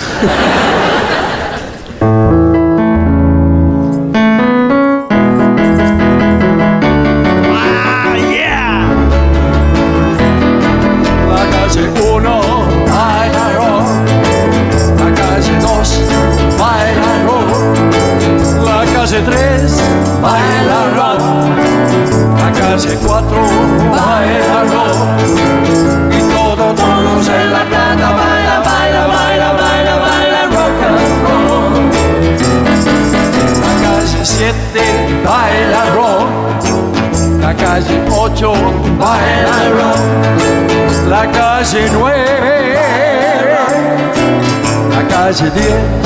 La calle